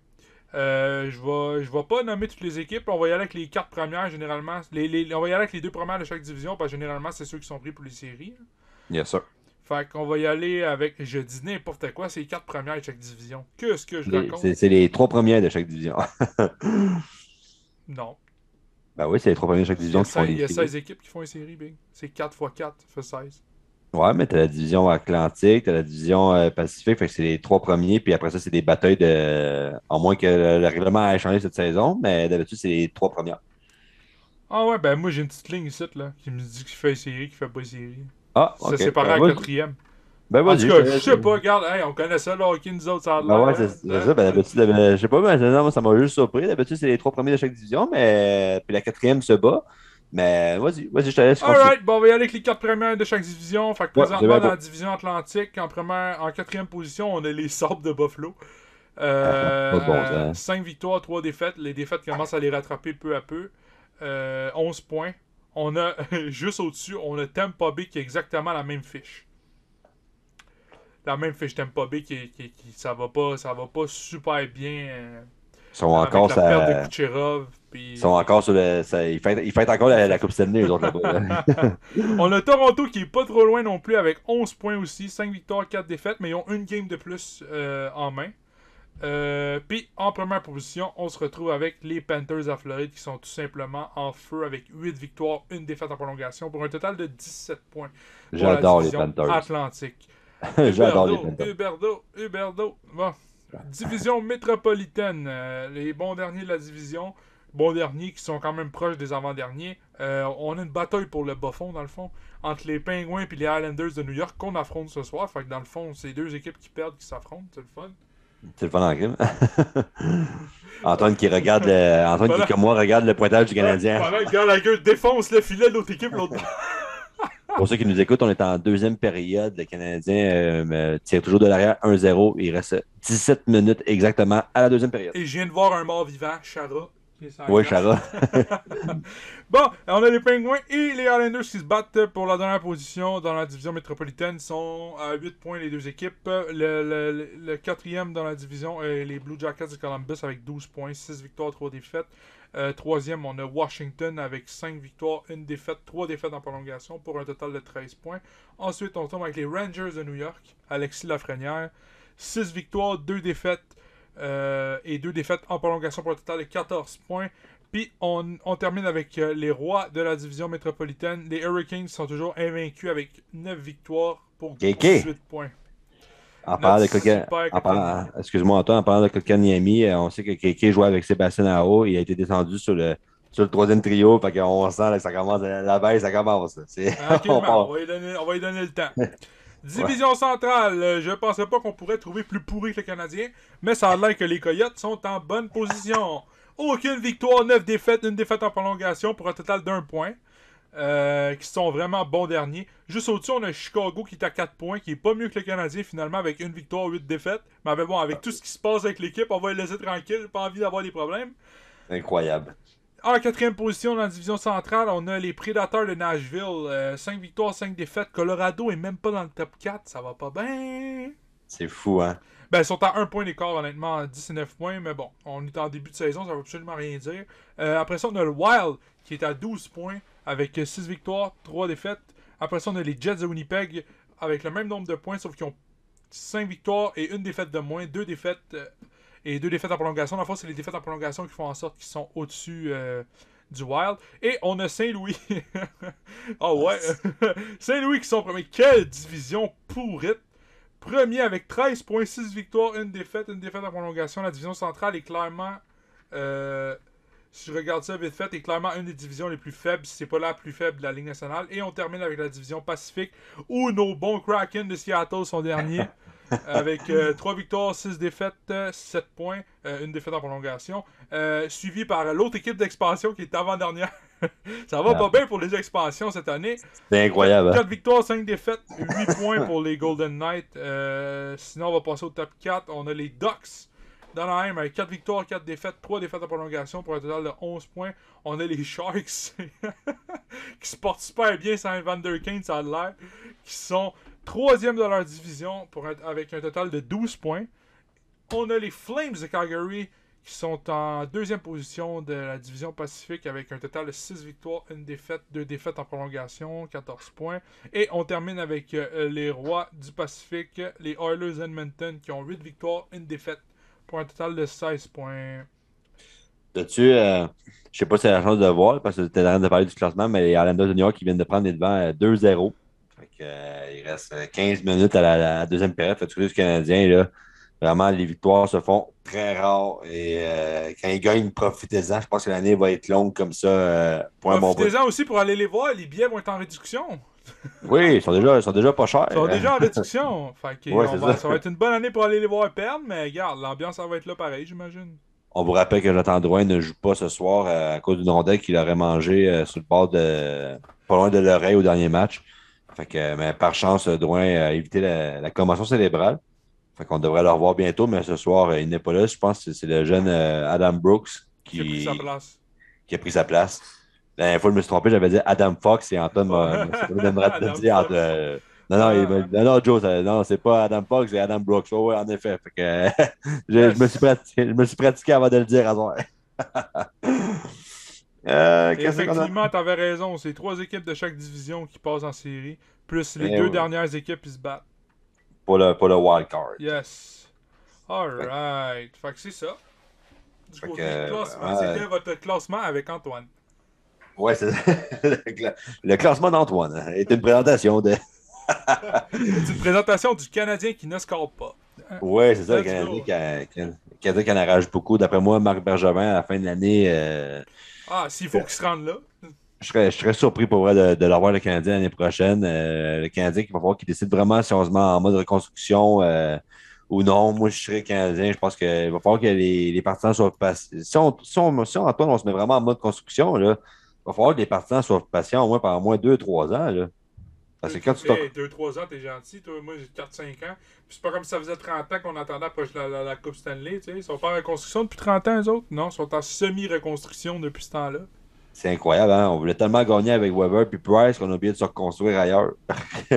[SPEAKER 3] Euh, je vais, je vais pas nommer toutes les équipes, on va y aller avec les 4 premières généralement. Les, les- on va y aller avec les deux premières de chaque division, parce que généralement c'est ceux qui sont pris pour les séries.
[SPEAKER 2] Yes, sir.
[SPEAKER 3] Fait qu'on va y aller avec, je dis n'importe quoi, c'est les 4 premières de chaque division. Qu'est-ce que je
[SPEAKER 2] Les-
[SPEAKER 3] raconte?
[SPEAKER 2] C'est les trois premières de chaque division.
[SPEAKER 3] Non.
[SPEAKER 2] ben oui, c'est les trois premières de chaque
[SPEAKER 3] Il y
[SPEAKER 2] division
[SPEAKER 3] a,
[SPEAKER 2] qui font
[SPEAKER 3] 16, il y a
[SPEAKER 2] les séries.
[SPEAKER 3] 16 équipes qui font une série, Big. C'est 4 x 4, ça fait 16.
[SPEAKER 2] Ouais, mais t'as la division Atlantique, t'as la division euh, Pacifique, fait que c'est les trois premiers, puis après ça, c'est des batailles de. En moins que le, le règlement ait changé cette saison, mais d'habitude, c'est les trois premières.
[SPEAKER 3] Ah ouais, ben moi j'ai une petite ligne ici, là, qui me dit qui fait série, qui fait pas série.
[SPEAKER 2] Ah,
[SPEAKER 3] Ça
[SPEAKER 2] ok.
[SPEAKER 3] séparé
[SPEAKER 2] Ben, vas-y.
[SPEAKER 3] quatrième.
[SPEAKER 2] Ben,
[SPEAKER 3] En
[SPEAKER 2] vas-y.
[SPEAKER 3] tout cas,
[SPEAKER 2] te
[SPEAKER 3] je sais pas, regarde, hey, on connaît ça, le hockey, nous autres, ça a l'air.
[SPEAKER 2] Ben ouais,
[SPEAKER 3] hein,
[SPEAKER 2] c'est c'est
[SPEAKER 3] hein.
[SPEAKER 2] ça. Ben, d'habitude, euh, je sais pas, mais moi, ça m'a juste surpris. D'habitude, c'est les trois premiers de chaque division, mais puis la quatrième se bat. Mais vas-y, vas-y, je te laisse.
[SPEAKER 3] Alright, bon, on va y aller avec les 4 premières de chaque division. Fait que
[SPEAKER 2] Ouais,
[SPEAKER 3] présentement, dans la division Atlantique, en première, en quatrième position, on a les Sabres de Buffalo. Euh,
[SPEAKER 2] Pas de bon sens.
[SPEAKER 3] 5 victoires, 3 défaites. Les défaites commencent à les rattraper peu à peu. Euh, 11 points. On a, juste au-dessus, on a Tampa Bay qui a exactement la même fiche. La même fiche Tampa Bay qui, qui, qui- ça va pas ça va pas super bien euh,
[SPEAKER 2] Ils sont
[SPEAKER 3] avec
[SPEAKER 2] encore,
[SPEAKER 3] la perte de
[SPEAKER 2] ça,
[SPEAKER 3] Kucherov puis
[SPEAKER 2] ils sont encore sur le. ça- ils, fêtent, ils fêtent encore la, la Coupe Stanley, les autres là-bas.
[SPEAKER 3] On a Toronto qui est pas trop loin non plus avec 11 points aussi, 5 victoires, 4 défaites, mais ils ont une game de plus euh, en main. Euh, Puis en première position, on se retrouve avec les Panthers de Floride qui sont tout simplement en feu avec 8 victoires, une défaite en prolongation pour un total de 17 points.
[SPEAKER 2] J'adore les Panthers.
[SPEAKER 3] Atlantique.
[SPEAKER 2] J'adore les Panthers.
[SPEAKER 3] Huberdeau, Huberdeau. Bon. Division métropolitaine. euh, les bons derniers de la division. Bons derniers qui sont quand même proches des avant-derniers. Euh, on a une bataille pour le bas fond, dans le fond, entre les Penguins et les Islanders de New York qu'on affronte ce soir. Fait que dans le fond, c'est deux équipes qui perdent qui s'affrontent. C'est le fun.
[SPEAKER 2] C'est le fun en crime. Antoine qui regarde le. Antoine
[SPEAKER 3] Voilà.
[SPEAKER 2] qui, comme moi, regarde le pointage du Canadien.
[SPEAKER 3] Pendant que Gallagher défonce le filet de l'autre équipe, l'autre
[SPEAKER 2] Pour ceux qui nous écoutent, on est en deuxième période. Le Canadien euh, euh, tire toujours de l'arrière 1-0. Il reste 17 minutes exactement à la deuxième période.
[SPEAKER 3] Et je viens de voir un mort vivant, Chara.
[SPEAKER 2] Oui. Chara.
[SPEAKER 3] Bon, on a les Penguins et les Islanders qui se battent pour la dernière position dans la division métropolitaine. Ils sont à 8 points les deux équipes. Le- le quatrième dans la division est les Blue Jackets de Columbus avec 12 points, 6 victoires, 3 défaites. Euh, troisième, on a Washington avec 5 victoires, 1 défaite, 3 défaites en prolongation pour un total de 13 points. Ensuite, on tombe avec les Rangers de New York, Alexis Lafrenière, 6 victoires, 2 défaites euh, et 2 défaites en prolongation pour un total de 14 points. Puis on, on termine avec euh, les rois de la division métropolitaine. Les Hurricanes sont toujours invaincus avec 9 victoires pour
[SPEAKER 2] KK.
[SPEAKER 3] 18 points.
[SPEAKER 2] En parlant de parlant-
[SPEAKER 3] capitaine.
[SPEAKER 2] Excuse-moi, Antoine, en parlant de Kotkaniemi, euh, on sait que Keke jouait avec Sébastien Aho. Il a été descendu sur le, sur le troisième trio. Fait qu'on sent là, que ça commence, la baisse, ça commence.
[SPEAKER 3] Tranquillement,
[SPEAKER 2] on
[SPEAKER 3] va, lui donner, on va lui donner le temps. Division centrale, euh, je pensais pas qu'on pourrait trouver plus pourri que le Canadien, mais ça a l'air que les Coyotes sont en bonne position. Aucune victoire, 9 défaites, une défaite en prolongation pour un total d'un point. Euh, qui sont vraiment bons derniers. Juste au-dessus, on a Chicago qui est à 4 points, qui est pas mieux que le Canadien finalement, avec une victoire, 8 défaites. Mais bon, avec tout ce qui se passe avec l'équipe, on va les laisser tranquilles, pas envie d'avoir des problèmes.
[SPEAKER 2] Incroyable.
[SPEAKER 3] En quatrième position dans la division centrale, on a les Prédateurs de Nashville. 5 victoires, 5 défaites. Colorado est même pas dans le top 4. Ça va pas bien.
[SPEAKER 2] C'est fou, hein?
[SPEAKER 3] Ben, ils sont à 1 point d'écart, honnêtement, à 19 points. Mais bon, on est en début de saison, ça veut absolument rien dire. Euh, après ça, on a le Wild qui est à 12 points avec 6 victoires, 3 défaites. Après ça, on a les Jets de Winnipeg avec le même nombre de points, sauf qu'ils ont 5 victoires et une défaite de moins. 2 défaites euh, et 2 défaites en prolongation. Dans le c'est les défaites en prolongation qui font en sorte qu'ils sont au-dessus euh, du Wild. Et on a Saint-Louis. oh ouais. Saint-Louis qui sont premiers. Quelle division pourrite. Premier avec 13 points, 6 victoires, une défaite, une défaite en prolongation. La division centrale est clairement, euh, si je regarde ça vite fait, est clairement une des divisions les plus faibles, si c'est pas la plus faible de la Ligue nationale. Et on termine avec la division Pacifique, où nos bons Kraken de Seattle sont derniers. avec 3 victoires, 6 défaites, euh, 7 points, euh, une défaite en prolongation. Euh, suivi par l'autre équipe d'expansion qui est avant-dernière. ça va
[SPEAKER 2] Ah.
[SPEAKER 3] pas bien pour les expansions cette année.
[SPEAKER 2] C'est incroyable. hein?
[SPEAKER 3] 4 victoires, 5 défaites, 8 points pour les Golden Knights. Euh, sinon, on va passer au top 4. On a les Ducks d'Anaheim avec 4 victoires, 4 défaites, 3 défaites en prolongation pour un total de 11 points. On a les Sharks qui se portent super bien sans Evander Kane, ça a l'air. Qui sont 3e de leur division avec un total de 12 points. On a les Flames de Calgary qui sont en deuxième position de la division Pacifique avec un total de 6 victoires, une défaite, 2 défaites en prolongation, 14 points. Et on termine avec euh, les Rois du Pacifique, les Oilers Edmonton qui ont 8 victoires, une défaite pour un total de 16 points.
[SPEAKER 2] Là-dessus, euh, je sais pas si c'est la chance de voir, parce que tu en train de parler du classement, mais les New York qui viennent de prendre les devants euh, 2-0. Fait que, euh, il reste euh, 15 minutes à la, la deuxième période. Fait que du Canadien, là, vraiment, les victoires se font très rares. Et euh, quand ils gagnent, profitez-en. Je pense que l'année va être longue comme ça euh, pour un bon bout.
[SPEAKER 3] Profitez-en aussi pour aller les voir, les billets vont être en réduction.
[SPEAKER 2] Oui, ils sont déjà, ils sont déjà pas chers.
[SPEAKER 3] Ils sont
[SPEAKER 2] Euh,
[SPEAKER 3] déjà en réduction. Fait que
[SPEAKER 2] Ouais,
[SPEAKER 3] on
[SPEAKER 2] c'est
[SPEAKER 3] va-
[SPEAKER 2] ça.
[SPEAKER 3] ça va être une bonne année pour aller les voir perdre, mais regarde, l'ambiance ça va être là pareil, j'imagine.
[SPEAKER 2] On vous rappelle que Jonathan Drouin ne joue pas ce soir euh, à cause d'une rondelle qu'il aurait mangé euh, sur le bord de. pas loin de l'oreille au dernier match. Fait que, mais par chance, euh, Drouin a évité la, la commotion cérébrale. Fait qu'on devrait le revoir bientôt, mais ce soir, il n'est pas là. Je pense que c'est le jeune Adam Brooks
[SPEAKER 3] Qui a pris
[SPEAKER 2] qui,
[SPEAKER 3] sa place.
[SPEAKER 2] qui a pris sa place. La dernière fois, je me suis trompé, j'avais dit Adam Fox et Anton m'a dire.
[SPEAKER 3] Fox.
[SPEAKER 2] euh, non, non, il m'a- non, non, Joe, ça- non, c'est pas Adam Fox, c'est Adam Brooks. Oh, ouais, en effet. Fait que, je, je me suis pratiqué, je me suis pratiqué avant de le dire à soir. Euh,
[SPEAKER 3] effectivement, t'avais raison, c'est trois équipes de chaque division qui passent en série, plus les
[SPEAKER 2] Eh
[SPEAKER 3] deux
[SPEAKER 2] ouais.
[SPEAKER 3] dernières équipes qui se battent.
[SPEAKER 2] Pour le, pour le wild card.
[SPEAKER 3] Yes. Alright. Fait que c'est ça. Du
[SPEAKER 2] Fait
[SPEAKER 3] côté
[SPEAKER 2] que,
[SPEAKER 3] classement, c'était votre classement avec Antoine.
[SPEAKER 2] Ouais, c'est le, cla- le classement d'Antoine hein, est une présentation de.
[SPEAKER 3] C'est une présentation du Canadien qui ne score pas.
[SPEAKER 2] Ouais, c'est ça, le Canadien qui, a- qui, Canadien qui en arrache beaucoup. D'après moi, Marc Bergevin, à la fin de l'année, euh,
[SPEAKER 3] Ah, s'il faut qu'il se rende là.
[SPEAKER 2] je, serais, je serais surpris pour vrai de, de le revoir le Canadien l'année prochaine. Euh, le Canadien qui va falloir qu'il décide vraiment si on se met en mode reconstruction euh, ou non. Moi, je serais Canadien. Je pense qu'il va falloir que les, les partisans soient patients. Si on, si, on, si on, Antoine, on se met vraiment en mode construction, là, va falloir que les partisans soient patients au moins pendant au moins 2-3 ans. Là. Parce que quand tu t'en-
[SPEAKER 3] 2-3 ans, t'es gentil. Toi, moi, j'ai 4-5 ans. C'est pas comme si ça faisait 30 ans qu'on attendait la, la, la Coupe Stanley. tu sais. Ils sont pas en reconstruction depuis 30 ans, eux autres? Non, ils sont en semi-reconstruction depuis ce temps-là.
[SPEAKER 2] C'est incroyable, hein? On voulait tellement gagner avec Weber puis Price qu'on a oublié de se reconstruire ailleurs.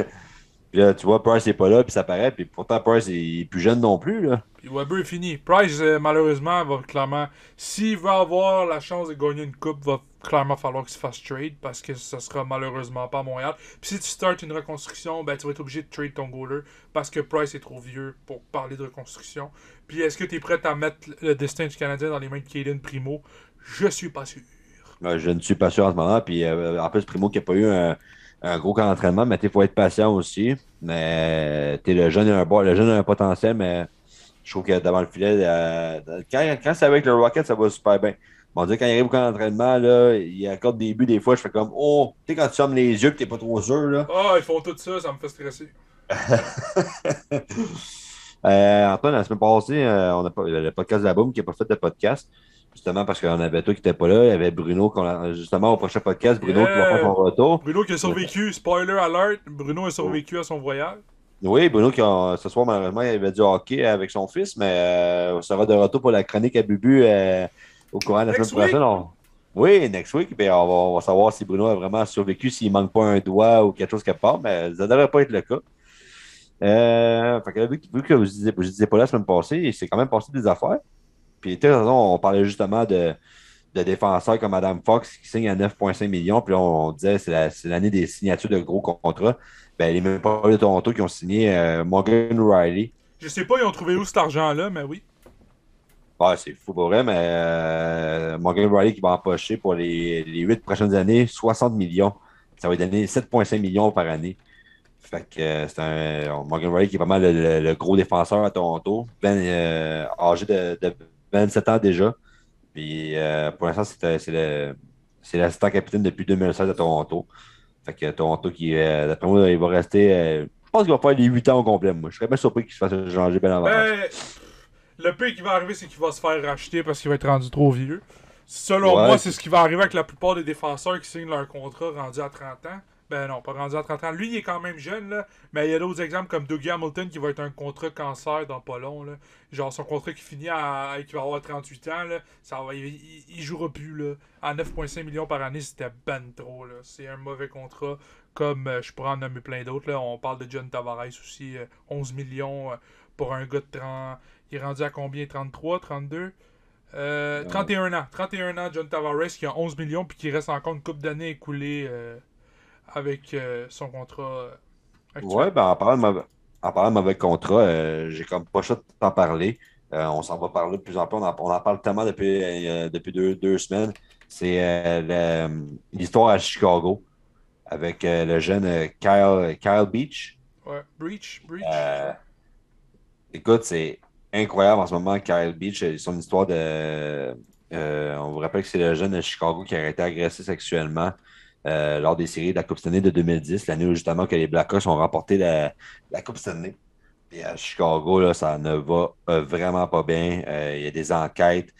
[SPEAKER 2] puis là, tu vois, Price n'est pas là, puis ça paraît, puis pourtant Price il est plus jeune non plus. Là.
[SPEAKER 3] Puis Weber est fini. Price, euh, malheureusement, va clairement. S'il veut avoir la chance de gagner une coupe, va clairement falloir qu'il se fasse trade parce que ça sera malheureusement pas à Montréal. Puis si tu startes une reconstruction, ben tu vas être obligé de trade ton goaler parce que Price est trop vieux pour parler de reconstruction. Puis est-ce que tu es prêt à mettre le destin du Canadien dans les mains de Kaden Primo? Je suis pas sûr.
[SPEAKER 2] Ben, je ne suis pas sûr en ce moment. Puis euh, en plus, Primo qui n'a pas eu un, un gros camp d'entraînement, mais il faut être patient aussi. Mais t'es le jeune a un bon, le jeune a un potentiel, mais je trouve que devant le filet, euh, quand, quand c'est avec le Rocket, ça va super bien. On dirait quand il arrive au camp d'entraînement, là, il accorde des buts, des fois, je fais comme Oh, tu sais, quand tu fermes les yeux et t'es pas trop sûr, là.
[SPEAKER 3] Ah, ils font tout ça, ça me fait stresser.
[SPEAKER 2] Euh, Antoine, la semaine passée, euh, on a pas, le podcast de la Boom qui n'a pas fait de podcast, justement parce qu'on avait toi qui n'étais pas là. Il y avait Bruno, a- justement, au prochain podcast, Bruno qui va faire son retour.
[SPEAKER 3] Bruno qui a survécu, spoiler alert, Bruno a survécu à son voyage.
[SPEAKER 2] Oui, Bruno, qui a- ce soir, malheureusement, il avait du hockey avec son fils, mais euh, ça va de retour pour la chronique à Bubu euh, au courant de la semaine prochaine. On- Oui, next week. Puis on, va, on va savoir si Bruno a vraiment survécu, s'il manque pas un doigt ou quelque chose quelque part, mais ça ne devrait pas être le cas. Euh, fait que vu, que- je je disais pas là la semaine passée, il s'est quand même passé des affaires. Puis, tu sais, on parlait justement de, de défenseurs comme Adam Fox qui signe à 9,5 millions. Puis là, on disait c'est la- c'est l'année des signatures de gros contrats. Ben, les mêmes pas de Toronto qui ont signé euh, Morgan Riley.
[SPEAKER 3] Je sais pas, ils ont trouvé où cet argent-là, mais oui.
[SPEAKER 2] Ouais, c'est fou pour vrai, mais euh, Morgan Riley qui va empocher pour les, les 8 prochaines années 60 millions. Ça va lui donner 7,5 millions par année. Fait que euh, c'est un. Morgan Riley qui est mal le, le- le gros défenseur à Toronto. Ben, âgé de, de 27 ans déjà. Puis euh, pour l'instant, c'est c'est le- c'est l'assistant capitaine depuis 2016 à Toronto. Fait que Toronto qui, euh, d'après moi, il va rester. euh, je pense qu'il va faire les 8 ans au complet, moi. Je serais bien surpris qu'il se fasse changer bien avant.
[SPEAKER 3] Ben, le pire qui va arriver, c'est qu'il va se faire racheter parce qu'il va être rendu trop vieux. Selon
[SPEAKER 2] Ouais.
[SPEAKER 3] moi, c'est ce qui va arriver avec la plupart des défenseurs qui signent leur contrat rendu à 30 ans. Ben non, pas rendu à 30 ans. Lui, il est quand même jeune, là. Mais il y a d'autres exemples comme Dougie Hamilton qui va être un contrat cancer dans pas long, là. Genre son contrat qui finit à. qui va avoir 38 ans, là. Ça va, il, il- jouera plus, là. À 9,5 millions par année, c'était ben trop, là. C'est un mauvais contrat. Comme euh, je pourrais en nommer plein d'autres, là. On parle de John Tavares aussi. euh, 11 millions euh, pour un gars de 30. Il est rendu à combien? 33, 32 euh, 31 ans. 31 ans, John Tavares qui a 11 millions puis qui reste encore une coupe d'années écoulée euh, avec euh, son contrat euh, actuel.
[SPEAKER 2] Ouais, ben en parlant de mauvais, en parlant de mauvais contrat, euh, j'ai comme pas choix de t'en parler. On s'en va parler de plus en plus. On en, on en parle tellement depuis, depuis deux, deux semaines. C'est l'histoire à Chicago avec le jeune Kyle, Kyle Beach.
[SPEAKER 3] Ouais. Breach, Breach.
[SPEAKER 2] Écoute, c'est incroyable en ce moment, Kyle Beach. Son histoire de. euh, on vous rappelle que c'est le jeune de Chicago qui a été agressé sexuellement euh, lors des séries de la Coupe Stanley de 2010, l'année où justement que les Blackhawks ont remporté la, la Coupe Stanley. Et à Chicago, là, ça ne va euh, vraiment pas bien. Euh, il y a des enquêtes.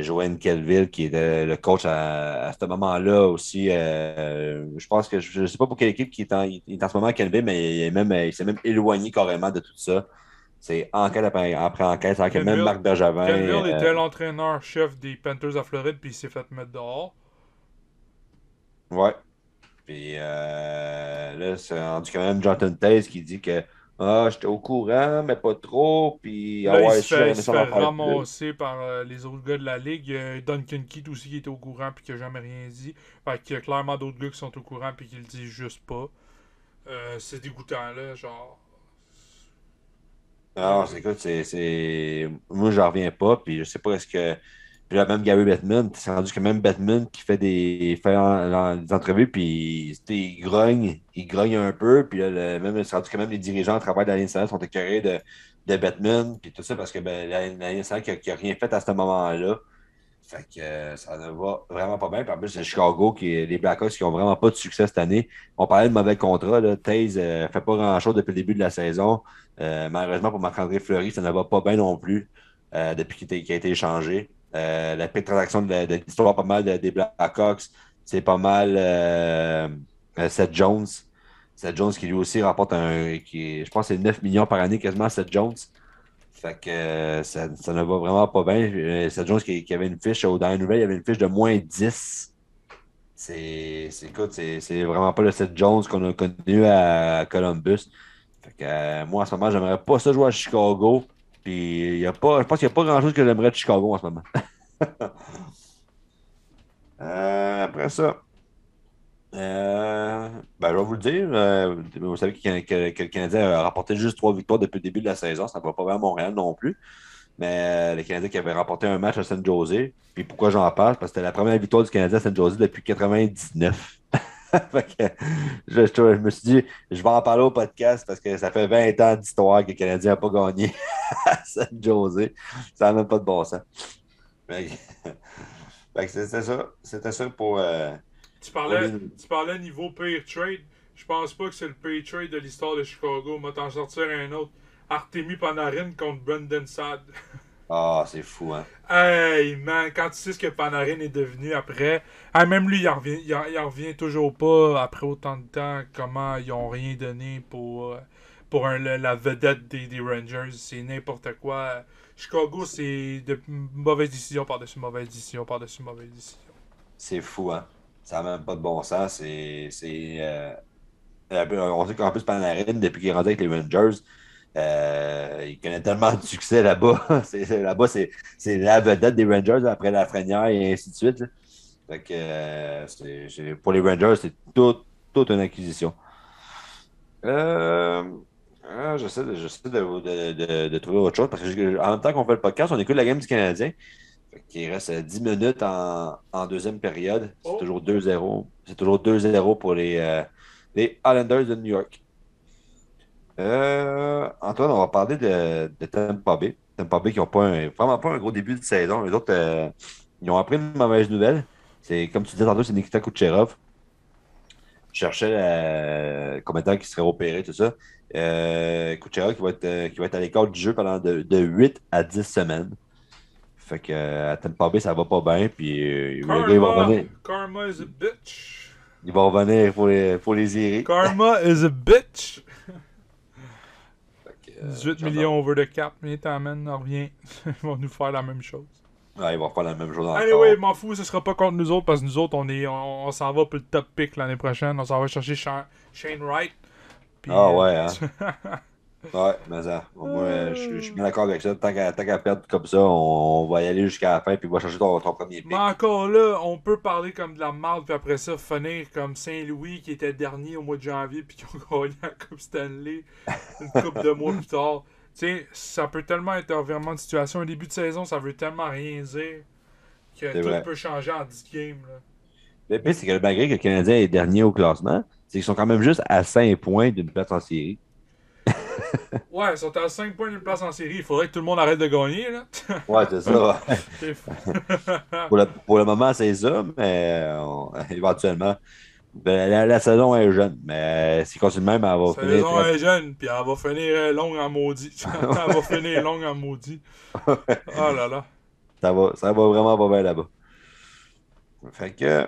[SPEAKER 2] Joanne Kelville, qui est le coach à, à ce moment-là aussi, je pense que je ne sais pas pour quelle équipe qui est en, il est en ce moment à Kelville, mais il est même, il s'est même éloigné carrément de tout ça. C'est enquête après, après enquête. C'est-à-dire que même Marc Bergevin.
[SPEAKER 3] Kenville
[SPEAKER 2] euh,
[SPEAKER 3] était l'entraîneur-chef des Panthers à Floride puis il s'est fait mettre dehors.
[SPEAKER 2] Ouais. Puis euh, là, c'est rendu quand même Jonathan Taze qui dit que Ah, j'étais au courant, mais pas trop. Puis
[SPEAKER 3] Là,
[SPEAKER 2] ah
[SPEAKER 3] il
[SPEAKER 2] ouais,
[SPEAKER 3] se
[SPEAKER 2] si
[SPEAKER 3] fait, il se
[SPEAKER 2] ça
[SPEAKER 3] fait ramasser par euh, les autres gars de la ligue. Il y a Duncan Keith aussi qui est au courant puis qui a jamais rien dit. Fait qu'il y a clairement d'autres gars qui sont au courant puis qui le disent juste pas. Euh, c'est dégoûtant là, genre.
[SPEAKER 2] Non, c'est écoute, c'est, c'est. Moi, j'en reviens pas, puis je sais pas est-ce que. Puis là, même Gary Bettman, c'est rendu que même Bettman qui fait des, des entrevues, puis il grogne, il grogne un peu, puis là, même, c'est rendu que même les dirigeants à travers la ligne nationale sont écœurés de, de Bettman, puis tout ça, parce que ben, la, la qui a, qui a rien fait à ce moment-là. Fait que euh, ça ne va vraiment pas bien. Puis en plus, c'est Chicago, qui, est- les Blackhawks qui n'ont vraiment pas de succès cette année. On parlait de mauvais contrat. Là. Taze ne fait pas grand-chose depuis le début de la saison. Euh, malheureusement, pour Marc-André Fleury, ça ne va pas bien non plus euh, depuis qu'il a été échangé. Euh, la pire transaction de, l'histoire, pas mal de- des Blackhawks, c'est pas mal euh, euh, Seth Jones. Seth Jones qui lui aussi rapporte un. Je pense c'est 9 millions par année quasiment, Seth Jones. Fait que ça, ne va vraiment pas bien. Seth Jones qui, avait une fiche, au- dans la nouvelle, il avait une fiche de moins 10. C'est, c'est, vraiment pas le Seth Jones qu'on a connu à Columbus. Moi, en ce moment, j'aimerais pas ça jouer à Chicago. Puis, y a pas, je pense qu'il n'y a pas grand-chose que j'aimerais de Chicago en ce moment. Euh, après ça, euh, ben, je vais vous le dire. euh, vous savez que, le Canadien a remporté juste trois victoires depuis le début de la saison. Ça ne va pas à Montréal non plus. Mais le Canadien qui avait remporté un match à San Jose. Puis pourquoi j'en parle? Parce que c'était la première victoire du Canadien à San Jose depuis 99. Que, je, me suis dit, je vais en parler au podcast parce que ça fait 20 ans d'histoire que le Canadien n'a pas gagné à San Jose. Ça n'a même pas de bon sens. C'était ça. C'était ça pour. euh,
[SPEAKER 3] Tu parlais, tu parlais niveau pire trade. Je pense pas que c'est le pire trade de l'histoire de Chicago. Moi, t'en sortir un autre. Artemi Panarin contre Brendan Saad.
[SPEAKER 2] Ah, c'est fou, hein.
[SPEAKER 3] Hey, man, quand tu sais ce que Panarin est devenu après. Ah, même lui, il en, revient, il, en, il en revient toujours pas après autant de temps. Comment ils ont rien donné pour, euh, pour un- la vedette des, des Rangers. C'est n'importe quoi. Chicago, c'est de mauvaises décisions par-dessus mauvaises décisions par-dessus mauvaises décisions.
[SPEAKER 2] C'est fou, hein. Ça n'a même pas de bon sens. C'est. c'est, euh, On sait qu'en plus, Panarin, depuis qu'il est rentré avec les Rangers, euh, il connaît tellement de succès là-bas. Là-bas, c'est la vedette des Rangers après la Frenière et ainsi de suite. là. Fait que, euh, pour les Rangers, c'est tout- toute une acquisition. Euh, ah, J'essaie de, j'essaie de, de- de- de trouver autre chose parce que en même temps qu'on fait le podcast, on écoute la game du Canadien. Qu'il reste euh, 10 minutes en, en deuxième période. C'est
[SPEAKER 3] Oh.
[SPEAKER 2] toujours 2-0. C'est toujours 2-0 pour les, les Islanders de New York. Euh, Antoine, on va parler de, de Tampa Bay. Tampa Bay qui n'ont pas un- vraiment pas un gros début de saison. Les autres, euh, ils ont appris une mauvaise nouvelle. C'est comme tu disais tantôt, c'est Nikita Kucherov. Je cherchais euh, combien de temps qu'il serait opéré, tout ça. Euh, Kucherov qui va être, euh, qui va être à l'écart du jeu pendant de, de 8 à 10 semaines. Fait que euh, à Tampa Bay, ça va pas bien. Puis euh, le gars, il va
[SPEAKER 3] Karma,
[SPEAKER 2] revenir.
[SPEAKER 3] karma is a bitch.
[SPEAKER 2] Il va revenir pour les, pour les irer.
[SPEAKER 3] Karma is a bitch.
[SPEAKER 2] Fait que, euh,
[SPEAKER 3] 18
[SPEAKER 2] j'entends.
[SPEAKER 3] millions over the cap. Viens, t'amènes, on revient. Ils vont nous faire la même chose.
[SPEAKER 2] Ouais, il va faire la même chose encore.
[SPEAKER 3] Anyway, m'en fous, ce sera pas contre nous autres parce que nous autres, on est, on, on s'en va pour le top pick l'année prochaine. On s'en va chercher Sha- Shane Wright. Puis,
[SPEAKER 2] Ah
[SPEAKER 3] euh,
[SPEAKER 2] ouais, hein. Ouais, mais ça. Moi, je je suis bien d'accord avec ça. Tant qu'à perdre comme ça, on, on va y aller jusqu'à la fin puis on va chercher ton, ton premier pick.
[SPEAKER 3] Mais encore là, on peut parler comme de la marde, puis après ça, finir comme Saint-Louis qui était dernier au mois de janvier, puis qui ont gagné la Coupe Stanley une coupe de mois plus tard. Tu sais, ça peut tellement être un revirement de situation. Un début de saison, ça veut tellement rien dire que tout
[SPEAKER 2] vrai.
[SPEAKER 3] peut changer en 10 games. Là.
[SPEAKER 2] Le pire, c'est que malgré que le Canadien est dernier au classement, c'est qu'ils sont quand même juste à 5 points d'une place en série.
[SPEAKER 3] Ouais, ils sont à 5 points d'une place en série. Il faudrait que tout le monde arrête de gagner. Là.
[SPEAKER 2] Ouais, c'est ça. pour, le, pour le moment, c'est ça, mais euh, on- éventuellement, ben, la, la saison est jeune. Mais si continue même, elle va finir.
[SPEAKER 3] saison est jeune, puis elle va finir euh, longue en maudit. elle va finir longue en maudit. Oh là là.
[SPEAKER 2] Ça va, ça va vraiment pas bien là-bas. Fait que,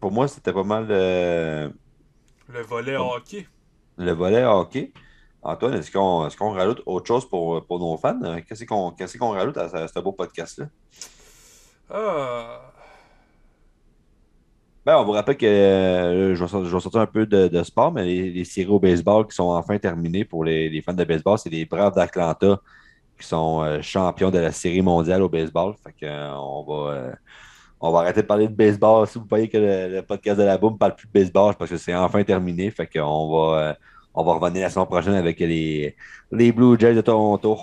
[SPEAKER 2] pour moi, c'était pas mal euh,
[SPEAKER 3] Le volet hockey.
[SPEAKER 2] le volet hockey. Antoine, est-ce qu'on est qu'on rajoute autre chose pour, pour nos fans? Qu'est-ce qu'on qu'est-ce qu'on rajoute à, ce- à ce beau podcast-là?
[SPEAKER 3] Ah.
[SPEAKER 2] Ben, on vous rappelle que euh, je, vais sortir, je vais sortir un peu de, de sport, mais les, les séries au baseball qui sont enfin terminées pour les, les fans de baseball, c'est les Braves d'Atlanta qui sont euh, champions de la série mondiale au baseball. Fait que, euh, on va, euh, on va arrêter de parler de baseball. Si vous voyez que le, le podcast de la boum ne parle plus de baseball, parce que c'est enfin terminé. Fait qu'on va, euh, on va revenir la semaine prochaine avec les, les Blue Jays de Toronto.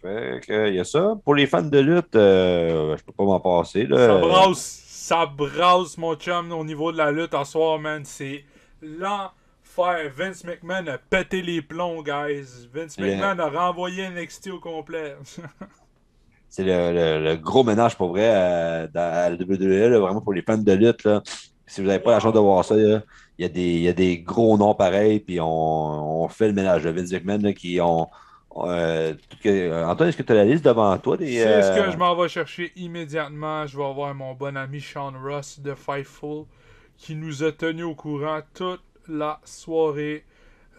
[SPEAKER 2] Fait que, il y a ça. Pour les fans de lutte, euh, je peux pas m'en passer. Là.
[SPEAKER 3] Ça brasse. Ça brasse, mon chum, au niveau de la lutte en soir, man. C'est l'enfer. Vince McMahon a pété les plombs, guys. Vince
[SPEAKER 2] Yeah.
[SPEAKER 3] McMahon a renvoyé NXT au complet.
[SPEAKER 2] C'est le, le- le gros ménage pour vrai euh, dans à la WWE, là, vraiment pour les fans de lutte. Là. Si vous n'avez pas la chance de voir ça, il y, a des, il y a des gros noms pareils, puis on, on fait le ménage de Vince McMahon là, qui ont. euh, que- Antoine, est-ce que tu as la liste devant toi? Des,
[SPEAKER 3] C'est ce
[SPEAKER 2] euh,
[SPEAKER 3] que je m'en vais chercher immédiatement. Je vais avoir mon bon ami Sean Ross de Fightful qui nous a tenu au courant toute la soirée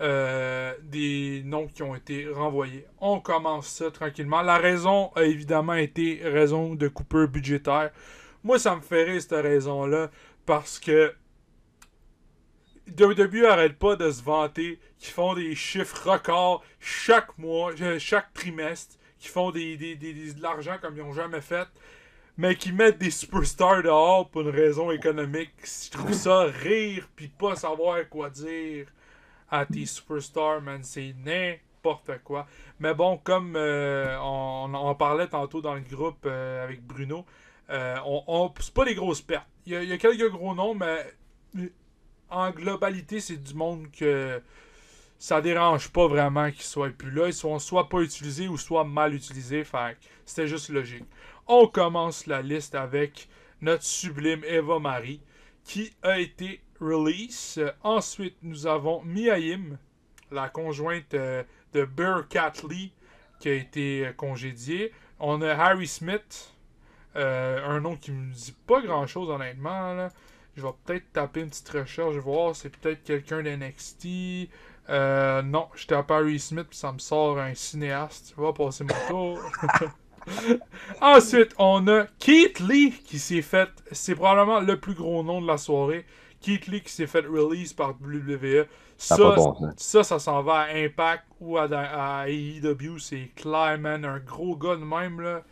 [SPEAKER 3] euh, des noms qui ont été renvoyés. On commence ça tranquillement. La raison a évidemment été raison de coupure budgétaire. Moi, ça me fait rire cette raison-là parce que WWE arrête pas de se vanter qu'ils font des chiffres records chaque mois, euh, chaque trimestre, qui font des, des- des- de l'argent comme ils n'ont jamais fait, mais qui mettent des superstars dehors pour une raison économique. Je trouve ça rire puis pas savoir quoi dire à tes superstars, man. C'est n'importe quoi. Mais bon, comme euh, on, on parlait tantôt dans le groupe euh, avec Bruno, euh, on, c'est pas des grosses pertes. Il y, a, quelques gros noms, mais en globalité, c'est du monde que ça dérange pas vraiment qu'ils soient plus là. Ils sont soit pas utilisés ou soit mal utilisés. C'était juste logique. On commence la liste avec notre sublime Eva Marie qui a été release. Ensuite, nous avons Miaim, la conjointe euh, de Burr Catley, qui a été euh, congédiée. On a Harry Smith, euh, un nom qui me dit pas grand chose honnêtement. Là. Je vais peut-être taper une petite recherche, voir. C'est peut-être quelqu'un d'NXT. Euh, non, je tape Harry Smith, puis ça me sort un cinéaste. Je vais passer mon tour. Ensuite, on a Keith Lee qui s'est fait. C'est probablement le plus gros nom de la soirée. Keith Lee qui s'est fait release par WWE. Ça,
[SPEAKER 2] bon, ça.
[SPEAKER 3] s'en va à Impact ou à, à AEW. C'est clair, man. Un gros gars de même, là.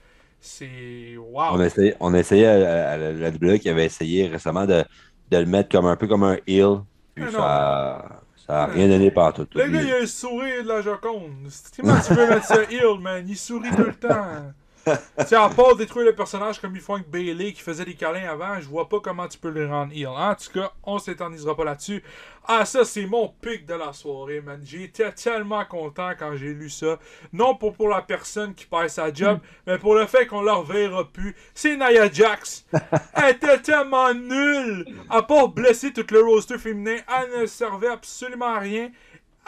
[SPEAKER 3] C'est. Wow.
[SPEAKER 2] On a essayé, on a essayé à, à la WWE qui avait essayé récemment de, de le mettre comme un peu comme un heel. Puis
[SPEAKER 3] Ah non.
[SPEAKER 2] ça, ça a rien donné par tout.
[SPEAKER 3] Le gars, il a un sourire de la Joconde. Comment tu veux mettre ça heel, man? Il sourit tout le temps. tu sais, à part détruire le personnage comme ils font avec Bailey qui faisait des câlins avant, je vois pas comment tu peux le rendre heel. En tout cas, on s'éternisera pas là-dessus. Ah, ça, c'est mon pic de la soirée, man. J'étais tellement content quand j'ai lu ça. Non pour, pour la personne qui perd sa job, mais pour le fait qu'on la reverra plus. C'est Nia Jax. Elle était tellement nulle. À part blesser tout le roster féminin, elle ne servait absolument à rien.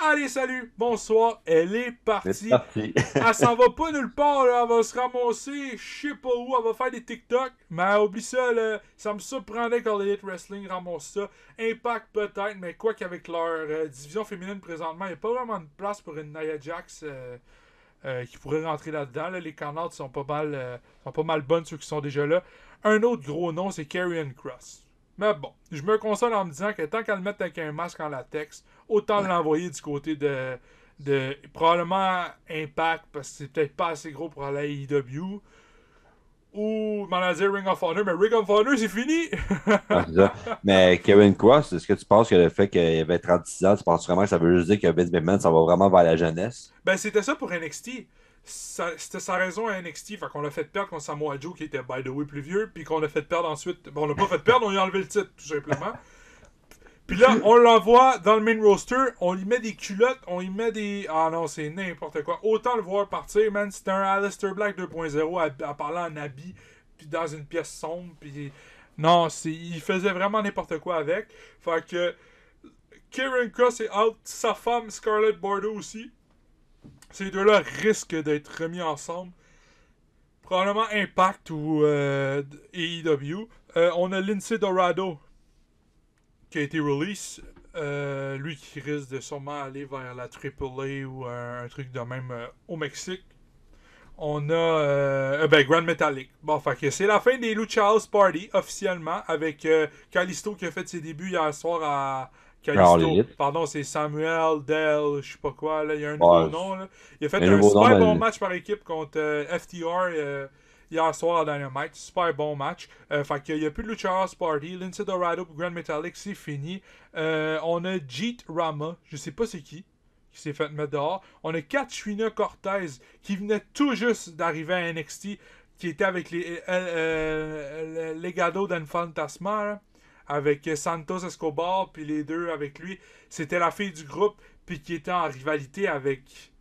[SPEAKER 3] Allez, salut, bonsoir. Elle est partie.
[SPEAKER 2] parti.
[SPEAKER 3] Elle s'en va pas nulle part, là. Elle va se ramasser, je sais pas où. Elle va faire des TikTok. Mais oublie ça, là. Ça me surprendrait quand Elite Wrestling ramasse ça. Impact peut-être, mais quoi qu'avec leur euh, division féminine présentement, il n'y a pas vraiment de place pour une Nia Jax euh, euh, qui pourrait rentrer là-dedans. là. Les canards sont pas mal sont pas mal bonnes, ceux qui sont déjà là. Un autre gros nom, c'est Karrion Cross. Mais bon, je me console en me disant que tant qu'elle le met avec un masque en latex, autant l'envoyer du côté de, de probablement Impact parce que c'est peut-être pas assez gros pour aller à AEW. Ou, m'en dire Ring of Honor, mais Ring of Honor, c'est fini!
[SPEAKER 2] Ah. Mais Kevin Cross, est-ce que tu penses que le fait qu'il avait 36 ans, tu penses vraiment que ça veut juste dire que Vince McMahon, ça va vraiment vers la jeunesse?
[SPEAKER 3] ben, c'était ça pour NXT. C'était sa raison à NXT. Fait qu'on l'a fait perdre contre Samoa Joe, qui était, by the way, plus vieux. Puis qu'on l'a fait perdre ensuite. Bon, on l'a pas fait perdre, on lui a enlevé le titre, tout simplement. Puis là, on l'envoie dans le main roster, on lui met des culottes, on lui met des. Ah non, c'est n'importe quoi. Autant le voir partir, man. C'était un Aleister Black 2.0 à, à parler en habit, puis dans une pièce sombre, puis. Non, il faisait vraiment n'importe quoi avec. Fait que. Kieran Cross est out, sa femme Scarlett Bordeaux aussi. Ces deux-là risquent d'être remis ensemble. Probablement Impact ou euh, AEW. Euh, on a Lindsay Dorado qui a été release. Euh, lui qui risque de sûrement aller vers la AAA ou un, truc de même euh, au Mexique. On a ben, Grand Metallic. Bon, fait c'est la fin des Lucha House Party officiellement avec Kalisto qui a fait ses débuts hier soir à Pardon, c'est Samuel Dell, je sais pas quoi. Là. Il y a un
[SPEAKER 2] Ouais,
[SPEAKER 3] nouveau nom. Là. Il a fait
[SPEAKER 2] un
[SPEAKER 3] super
[SPEAKER 2] nom,
[SPEAKER 3] bon
[SPEAKER 2] mais-
[SPEAKER 3] match par équipe contre euh, FTR euh, hier soir à Dynamite. Super bon match. Euh, fait qu'il n'y a plus de Lucha House Party. Lindsay Dorado pour Grand Metallic, c'est fini. Euh, on a Jeet Rama, je sais pas c'est qui, qui s'est fait mettre dehors. On a Katrina Cortez, qui venait tout juste d'arriver à NXT, qui était avec les le Legado d'Enfantasma, là, avec euh, Santos Escobar, puis les deux avec lui. C'était la fille du groupe, puis qui était en rivalité avec...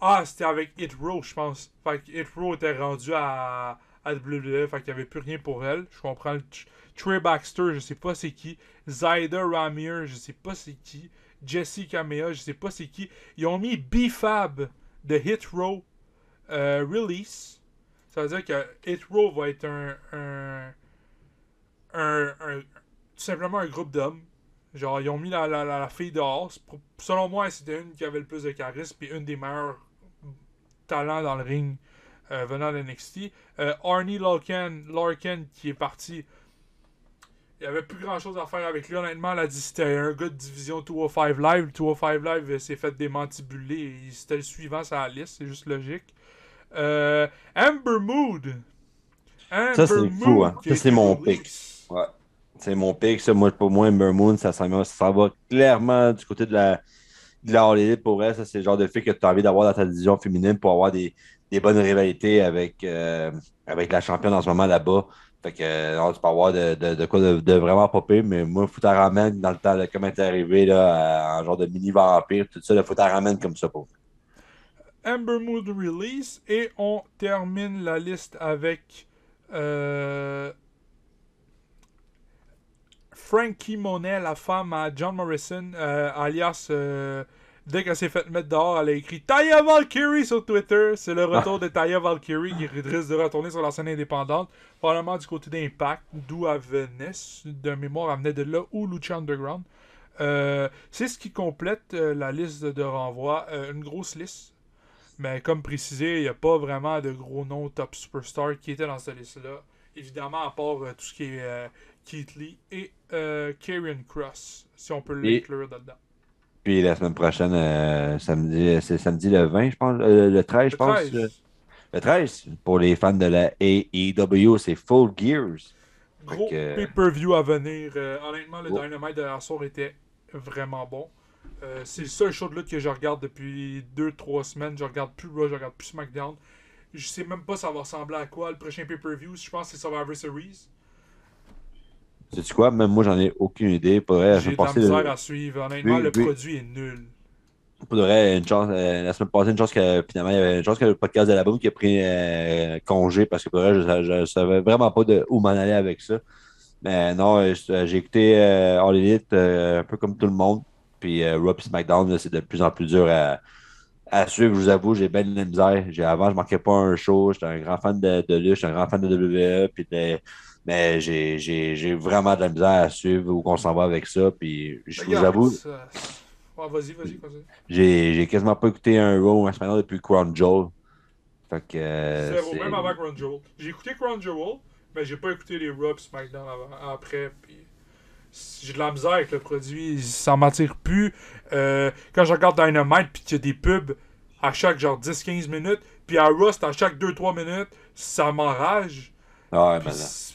[SPEAKER 3] Ah, c'était avec Hit Row, je pense. Fait que Hit Row était rendu à, à WWE, fait qu'il n'y avait plus rien pour elle. Je comprends Trey Baxter, je sais pas c'est qui. Zyda Ramier, je sais pas c'est qui. Jesse Kamea, je sais pas c'est qui. Ils ont mis B-Fab de Hit Row euh, release. Ça veut dire que Hit Row va être un, un, un- tout simplement un groupe d'hommes. Genre, ils ont mis la, la, la, fille dehors. Selon moi, c'était une qui avait le plus de charisme et une des meilleurs talents dans le ring euh, venant de NXT. Euh, Arnie Larkin, Larkin qui est parti. Il n'y avait plus grand chose à faire avec lui, honnêtement. Elle a dit que c'était un gars de division 205 Live. Le 205 Live euh, s'est fait démantibuler. C'était le suivant sur la liste, c'est juste logique. Euh, Amber Mood. Amber
[SPEAKER 2] Ça, c'est fou, hein. Ça, c'est mon
[SPEAKER 3] release.
[SPEAKER 2] Ouais. C'est mon pic, ça. Moi, pour moi, Ember Moon, ça, va- ça va clairement du côté de la, de la All pour elle. Ça, c'est le genre de fille que tu as envie d'avoir dans ta division féminine pour avoir des, des bonnes rivalités avec, euh, avec la championne en ce moment là-bas. Fait que euh, non, tu peux avoir de, de, quoi de, vraiment popper, mais moi, faut t'en ramène dans le temps, là, comme est arrivé là, en genre de mini vampire, tout ça, il faut t'en comme ça pour.
[SPEAKER 3] Amber Moon Release. Et on termine la liste avec euh, Frankie Monet, la femme à John Morrison, euh, alias. euh, Dès qu'elle s'est fait mettre dehors, elle a écrit Taya Valkyrie sur Twitter. C'est le retour de Taya Valkyrie qui risque de retourner sur la scène indépendante. Probablement du côté d'Impact, d'où elle venait. De mémoire, elle venait de là, ou Lucha Underground. Euh, c'est ce qui complète la liste de, de renvoi. Euh, une grosse liste. Mais comme précisé, il n'y a pas vraiment de gros noms top superstar qui étaient dans cette liste-là. Évidemment, à part tout ce qui est Keith Lee et euh, Karrion Cross, si on peut l'inclure dedans.
[SPEAKER 2] Puis la semaine prochaine, euh, samedi, c'est samedi le 20, je pense, euh, le 13, je pense.
[SPEAKER 3] 13.
[SPEAKER 2] euh, Le 13, pour les fans de la AEW, c'est Full Gears.
[SPEAKER 3] Gros
[SPEAKER 2] que-
[SPEAKER 3] pay-per-view à venir. Euh, honnêtement, le
[SPEAKER 2] Gros.
[SPEAKER 3] Dynamite de la soir était vraiment bon. Euh, c'est le seul show de lutte que je regarde depuis 2-3 semaines. Je regarde plus Raw, je regarde plus SmackDown. Je sais même pas ça va ressembler à quoi le prochain pay-per-view. Je pense que c'est Survivor Series.
[SPEAKER 2] Sais-tu quoi? Même moi, j'en ai aucune idée. Pour vrai,
[SPEAKER 3] J'ai de la misère
[SPEAKER 2] le-
[SPEAKER 3] à suivre. Honnêtement,
[SPEAKER 2] Oui,
[SPEAKER 3] le
[SPEAKER 2] oui.
[SPEAKER 3] produit est nul.
[SPEAKER 2] pour de vrai, une chance, euh, la semaine passée, une chance que finalement, il y avait une chance que le podcast de la boum qui a pris euh, congé parce que pour vrai, je, je, savais vraiment pas de où m'en aller avec ça. Mais non, euh, j'ai écouté euh, All Elite un peu comme tout le monde. Puis et SmackDown, c'est de plus en plus dur à, à suivre, je vous avoue, j'ai bien de la misère. Avant, je manquais pas un show. J'étais un grand fan de, de lutte, j'étais un grand fan de WWE. Puis de- mais j'ai, vraiment de la misère à suivre où on s'en va avec ça. Puis je vous
[SPEAKER 3] Regarde,
[SPEAKER 2] avoue,
[SPEAKER 3] Ouais, vas-y, vas-y, continue.
[SPEAKER 2] j'ai, quasiment pas écouté un Raw SmackDown depuis Crown Jewel. Fait que. euh,
[SPEAKER 3] Zéro, même avant Crown Jewel. J'ai écouté Crown Jewel, mais j'ai pas écouté les Raw SmackDown avant, après. Puis j'ai de la misère avec le produit, ça m'attire plus. Euh, quand je regarde Dynamite puis qu'il y a des pubs à chaque genre 10-15 minutes, puis à c'est à chaque 2-3 minutes, ça m'enrage.
[SPEAKER 2] Ah ouais, mais non.
[SPEAKER 3] c'est-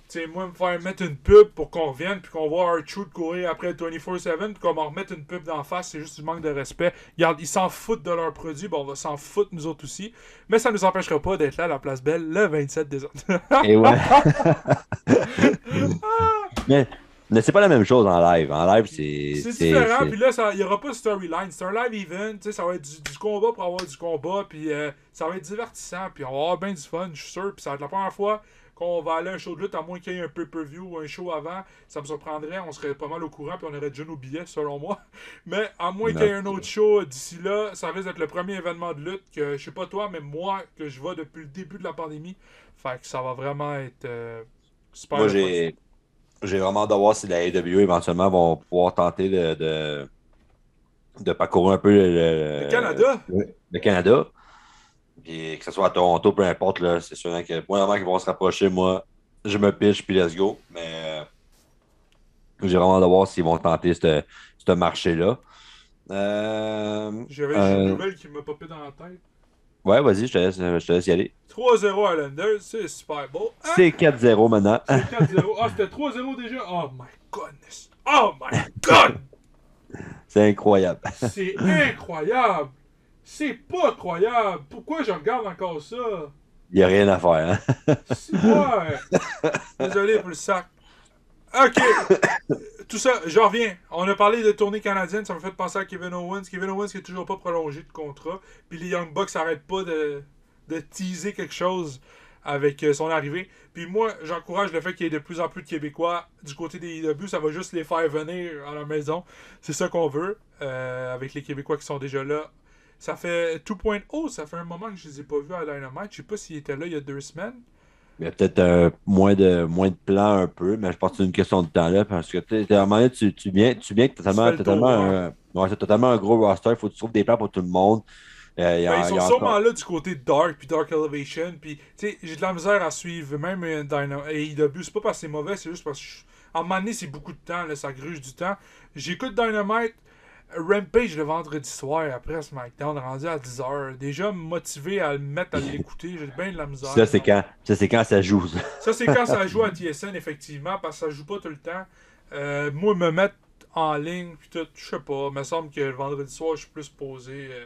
[SPEAKER 3] Tu sais, moi, me faire mettre une pub pour qu'on revienne, puis qu'on voit R-Truth courir après 24-7, puis qu'on m'en remette une pub d'en face, c'est juste du manque de respect. Regarde, ils s'en foutent de leur produit, bon, on va s'en foutre nous autres aussi. Mais ça nous empêchera pas d'être là à la place belle le 27 décembre.
[SPEAKER 2] Et ouais. mais, mais c'est pas la même chose en live. En live, c'est.
[SPEAKER 3] C'est différent, puis là, il n'y aura pas de storyline. C'est un live event, tu sais, ça va être du, du combat pour avoir du combat, puis euh, ça va être divertissant, puis on va avoir bien du fun, je suis sûr. Puis ça va être la première fois qu'on va aller à un show de lutte, à moins qu'il y ait un pay-per-view ou un show avant. Ça me surprendrait, on serait pas mal au courant, puis on aurait déjà nos billets, selon moi. Mais à moins qu'il y ait un autre show d'ici là, ça risque d'être le premier événement de lutte que, je sais pas toi, mais moi, que je vois depuis le début de la pandémie. Fait que ça va vraiment être euh, super.
[SPEAKER 2] Moi, j'ai. Vraiment hâte de voir si la AEW éventuellement vont pouvoir tenter de, de, de parcourir un peu le, le-
[SPEAKER 3] Le Canada?
[SPEAKER 2] le Canada. Puis que ce soit à Toronto, peu importe, là, c'est sûr hein, que pour le moment qu'ils vont se rapprocher, moi, je me pitch puis let's go. Mais euh, j'ai vraiment hâte de voir s'ils vont tenter ce ce marché-là. Euh,
[SPEAKER 3] J'avais
[SPEAKER 2] euh,
[SPEAKER 3] une nouvelle qui m'a popé dans la tête.
[SPEAKER 2] ouais, vas-y, je te laisse, je te laisse y aller.
[SPEAKER 3] 3-0 Islanders, c'est super beau. Hein?
[SPEAKER 2] C'est 4-0 maintenant.
[SPEAKER 3] C'est 4-0. Ah, c'était 3-0 déjà? Oh my goodness. Oh my god!
[SPEAKER 2] C'est incroyable.
[SPEAKER 3] C'est incroyable. C'est pas croyable. Pourquoi je regarde encore ça?
[SPEAKER 2] Il n'y a rien à faire. Hein?
[SPEAKER 3] C'est ouais. Désolé pour le sac. Ok. Tout ça, j'en reviens. On a parlé de tournée canadienne, ça m'a fait penser à Kevin Owens. Kevin Owens qui est toujours pas prolongé de contrat. Puis les Young Bucks n'arrêtent pas de, de teaser quelque chose avec euh, son arrivée. Puis moi, j'encourage le fait qu'il y ait de plus en plus de Québécois du côté des IW. Ça va juste les faire venir à la maison. C'est ça qu'on veut. euh, avec les Québécois qui sont déjà là. Ça fait 2.0, ça fait un moment que je les ai pas vus à Dynamite. Je sais pas s'ils étaient là il y a deux semaines.
[SPEAKER 2] Il y a peut-être euh, moins de moins de plans un peu, mais je pense que c'est une question de temps là, parce que à un moment donné, tu, tu viens, tu viens totalement,
[SPEAKER 3] le
[SPEAKER 2] totalement,
[SPEAKER 3] tour,
[SPEAKER 2] un, ouais, c'est totalement un gros roster. Il faut que tu trouves des plans pour tout le monde. Euh, il y a-
[SPEAKER 3] Ben,
[SPEAKER 2] il
[SPEAKER 3] ils
[SPEAKER 2] y
[SPEAKER 3] sont
[SPEAKER 2] a
[SPEAKER 3] sûrement
[SPEAKER 2] encore-
[SPEAKER 3] là du côté de Dark puis Dark Elevation. Puis, j'ai de la misère à suivre. Même euh, AEW, c'est pas parce que c'est mauvais, c'est juste parce que. je- À un moment donné, c'est beaucoup de temps, là, ça gruge du temps. J'écoute Dynamite, Rampage le vendredi soir après SmackDown, rendu à 10h. Déjà motivé à le mettre à l'écouter, j'ai bien de la misère.
[SPEAKER 2] Ça, c'est quand, ça, c'est quand ça joue. ça.
[SPEAKER 3] Ça, c'est quand ça joue à TSN, effectivement, parce que ça joue pas tout le temps. Euh, moi, me mettre en ligne, puis tout, je sais pas, il me semble que le vendredi soir, je suis plus posé. euh,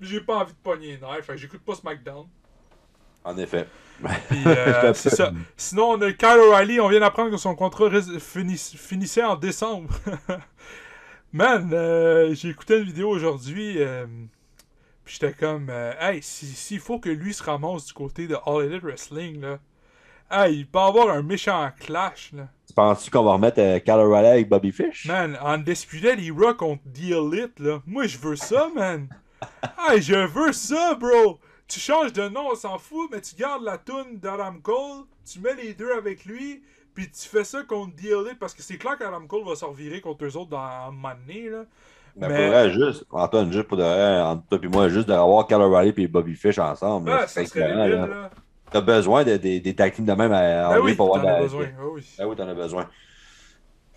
[SPEAKER 3] J'ai pas envie de pogner les nerfs, fait que j'écoute pas SmackDown.
[SPEAKER 2] En effet.
[SPEAKER 3] Puis, euh, ça. Sinon, on a Kyle O'Reilly, on vient d'apprendre que son contrat finis- finissait en décembre. Man, euh, j'ai écouté une vidéo aujourd'hui. euh, Puis j'étais comme, euh, hey, s'il si, faut que lui se ramasse du côté de All Elite Wrestling, là, hey, il peut avoir un méchant clash, là.
[SPEAKER 2] Tu penses-tu qu'on va remettre euh, Kyle O'Reilly avec Bobby Fish?
[SPEAKER 3] Man, en Undisputed Era contre The Elite, là, moi je veux ça, man. hey, je veux ça, bro. Tu changes de nom, on s'en fout, mais tu gardes la toune d'Adam Cole, tu mets les deux avec lui, puis tu fais ça contre The Elite, parce que c'est clair qu'Adam Cole va se revirer contre eux autres dans un moment donné, là.
[SPEAKER 2] Ben,
[SPEAKER 3] Mais-
[SPEAKER 2] pour vrai, juste, Antoine, juste pour de vrai, entre toi et moi, juste d'avoir Kyle O'Reilly et Bobby Fish ensemble.
[SPEAKER 3] Ah,
[SPEAKER 2] c'est là. T'as besoin de, des- des tag teams de même à
[SPEAKER 3] Ben oui,
[SPEAKER 2] pour avoir de
[SPEAKER 3] as
[SPEAKER 2] la-
[SPEAKER 3] besoin, ah oui.
[SPEAKER 2] Ah oui, t'en as besoin.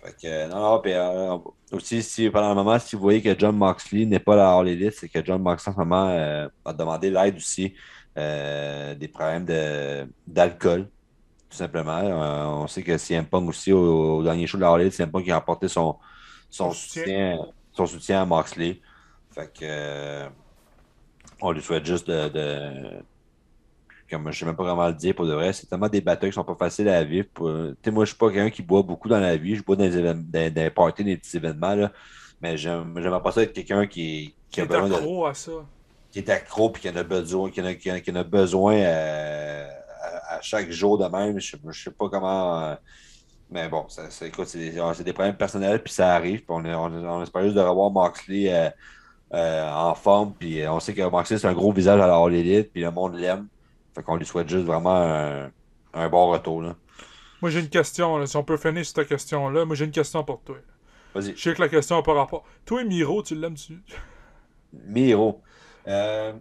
[SPEAKER 2] Fait que, euh, non, non, puis euh, aussi, si pendant le moment, si vous voyez que John Moxley n'est pas là à All Elite, c'est que John Moxley en ce moment euh, a demandé l'aide aussi euh, des problèmes de- d'alcool, tout simplement. Euh, on sait que CM Punk aussi, au, au dernier show de la Elite, CM Punk a apporté son, son,
[SPEAKER 3] soutien.
[SPEAKER 2] soutien, son soutien à Moxley. Fait que, euh, on lui souhaite juste de, de- comme je sais même pas comment le dire pour de vrai, c'est tellement des batailles qui sont pas faciles à vivre. pour- Tu sais, moi, je suis pas quelqu'un qui boit beaucoup dans la vie. Je bois dans des, dans, des parties, des petits événements, là. Mais j'aime- j'aimerais pas ça être quelqu'un qui, qui
[SPEAKER 3] Qui
[SPEAKER 2] a
[SPEAKER 3] est
[SPEAKER 2] besoin de,
[SPEAKER 3] accro à ça.
[SPEAKER 2] qui est accro puis qui en a besoin, qui en a, qui en a- qui besoin euh, à, à chaque jour de même. Je sais, je sais pas comment. euh, mais bon, ça, ça- écoute, c'est des, c'est des problèmes personnels, puis ça arrive. Puis on, est- on, on espère juste de revoir Moxley euh, euh, en forme. Puis on sait que Moxley, c'est un gros visage à la All Elite, puis le monde l'aime. Fait qu'on lui souhaite juste vraiment un, un bon retour. Là.
[SPEAKER 3] Moi, j'ai une question, là. Si on peut finir sur cette question-là, moi, j'ai une question pour toi.
[SPEAKER 2] Vas-y.
[SPEAKER 3] Je sais que la question n'a pas rapport. Toi, Miro, tu l'aimes-tu?
[SPEAKER 2] Miro. Euh,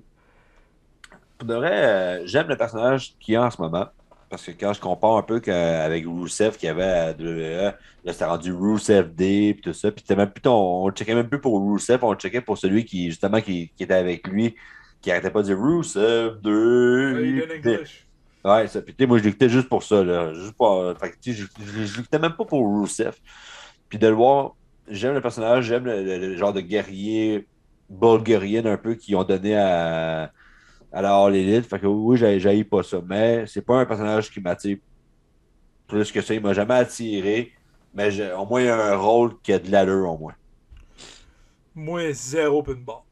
[SPEAKER 2] pour de vrai, euh, j'aime le personnage qu'il y a en ce moment. Parce que quand je compare un peu avec Rusev qu'il y avait à WWE, là c'était rendu Rusev Day puis tout ça. Puis c'était même plus ton- on le checkait même plus pour Rusev, on le checkait pour celui qui justement qui, qui était avec lui, qui arrêtait pas de dire.
[SPEAKER 3] Aiden English.
[SPEAKER 2] Ouais, ça. Puis, moi, je l'écoutais juste pour ça, là. Juste pour. Fait que, je, je, je l'écoutais même pas pour Rusev. Puis de le voir, j'aime le personnage, j'aime le, le- le genre de guerrier bulgarien un peu qu'ils ont donné à, All Elite. Fait que oui, j'ai j'ai pas ça. Mais c'est pas un personnage qui m'attire plus que ça. Il m'a jamais attiré. Mais j'ai- au moins, il y a un rôle qui a de l'allure, au moins.
[SPEAKER 3] Moi, zéro pinball.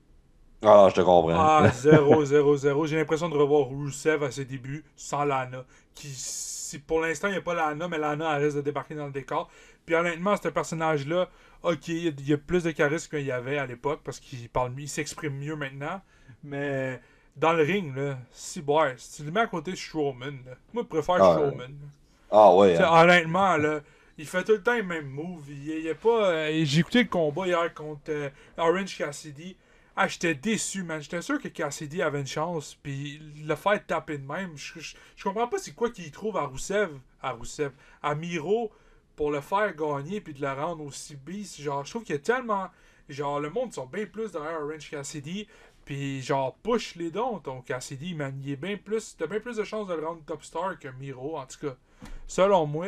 [SPEAKER 2] Ah, je te comprends.
[SPEAKER 3] Ah, 0, 0, 0. J'ai l'impression de revoir Rusev à ses débuts sans Lana. Qui, si pour l'instant, il n'y a pas Lana, mais Lana elle risque de débarquer dans le décor. Puis honnêtement, ce personnage-là, ok, il y a- il y a plus de charisme qu'il y avait à l'époque parce qu'il parle mieux, il s'exprime mieux maintenant. Mais dans le ring, là, si tu le mets à côté de Strowman, là, moi je préfère
[SPEAKER 2] Ah,
[SPEAKER 3] Strowman. là.
[SPEAKER 2] Ah, ouais. Hein.
[SPEAKER 3] honnêtement, là, il fait tout le temps les mêmes moves. Il, il a pas. euh, J'ai écouté le combat hier contre euh, Orange Cassidy. Ah, j'étais déçu, man. J'étais sûr que Cassidy avait une chance. Puis le faire taper de même, je, je, je comprends pas c'est quoi qu'il trouve à Rousseff. À Rousseff. À Miro pour le faire gagner puis de le rendre aussi beast. Genre, je trouve qu'il y a tellement. Genre, le monde sont bien plus derrière Orange Cassidy. Puis genre, push les dons, ton Cassidy, man. Il est bien plus. T'as bien plus de chances de le rendre top star que Miro, en tout cas. Selon moi.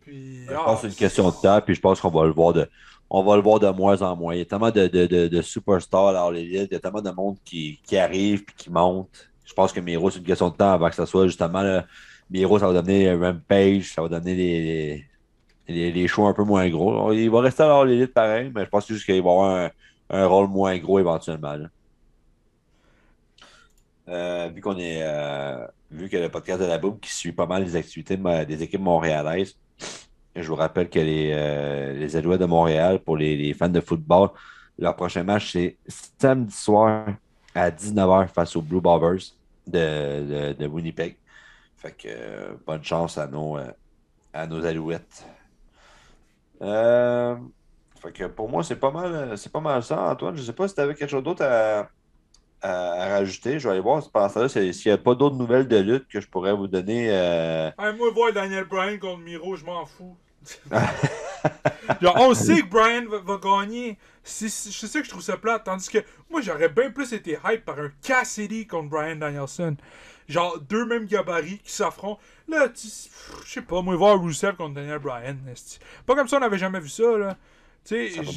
[SPEAKER 3] Puis.
[SPEAKER 2] Je
[SPEAKER 3] ah,
[SPEAKER 2] pense que c'est une question de temps, puis je pense qu'on va le voir de, on va le voir de moins en moins. Il y a tellement de, de, de, de superstars à l'élite, il y a tellement de monde qui, qui arrive puis qui monte. Je pense que Miro, c'est une question de temps avant que ça soit justement là, Miro, ça va donner Rampage, ça va donner les, les, les shows un peu moins gros. Il va rester à l'élite pareil, mais je pense juste qu'il va avoir un, un rôle moins gros éventuellement. là. Euh, vu qu'on est euh, vu que le podcast de la Boum qui suit pas mal les activités des équipes montréalaises, je vous rappelle que les, euh, les Alouettes de Montréal, pour les, les fans de football, leur prochain match, c'est samedi soir à 19h face aux Blue Bombers de, de, Winnipeg. Fait que bonne chance à nos, à nos Alouettes. Fait que pour moi, c'est pas mal c'est pas mal ça, Antoine. Je sais pas si tu avais quelque chose d'autre à, à, à rajouter. Je vais aller voir pendant ça, s'il n'y a pas d'autres nouvelles de lutte que je pourrais vous donner. euh,
[SPEAKER 3] Hey, moi, voir Daniel Bryan contre Miro, je m'en fous. Genre, on sait que Bryan va, va gagner. C'est sais que je trouve ça plate. Tandis que moi, j'aurais bien plus été hype par un Cassidy contre Bryan Danielson. Genre, deux mêmes gabarits qui s'affrontent. Là, tu- je sais pas, moi, voir Rusev contre Daniel Bryan. Pas comme ça, on n'avait jamais vu ça, là. Tu
[SPEAKER 2] Ça
[SPEAKER 3] sais,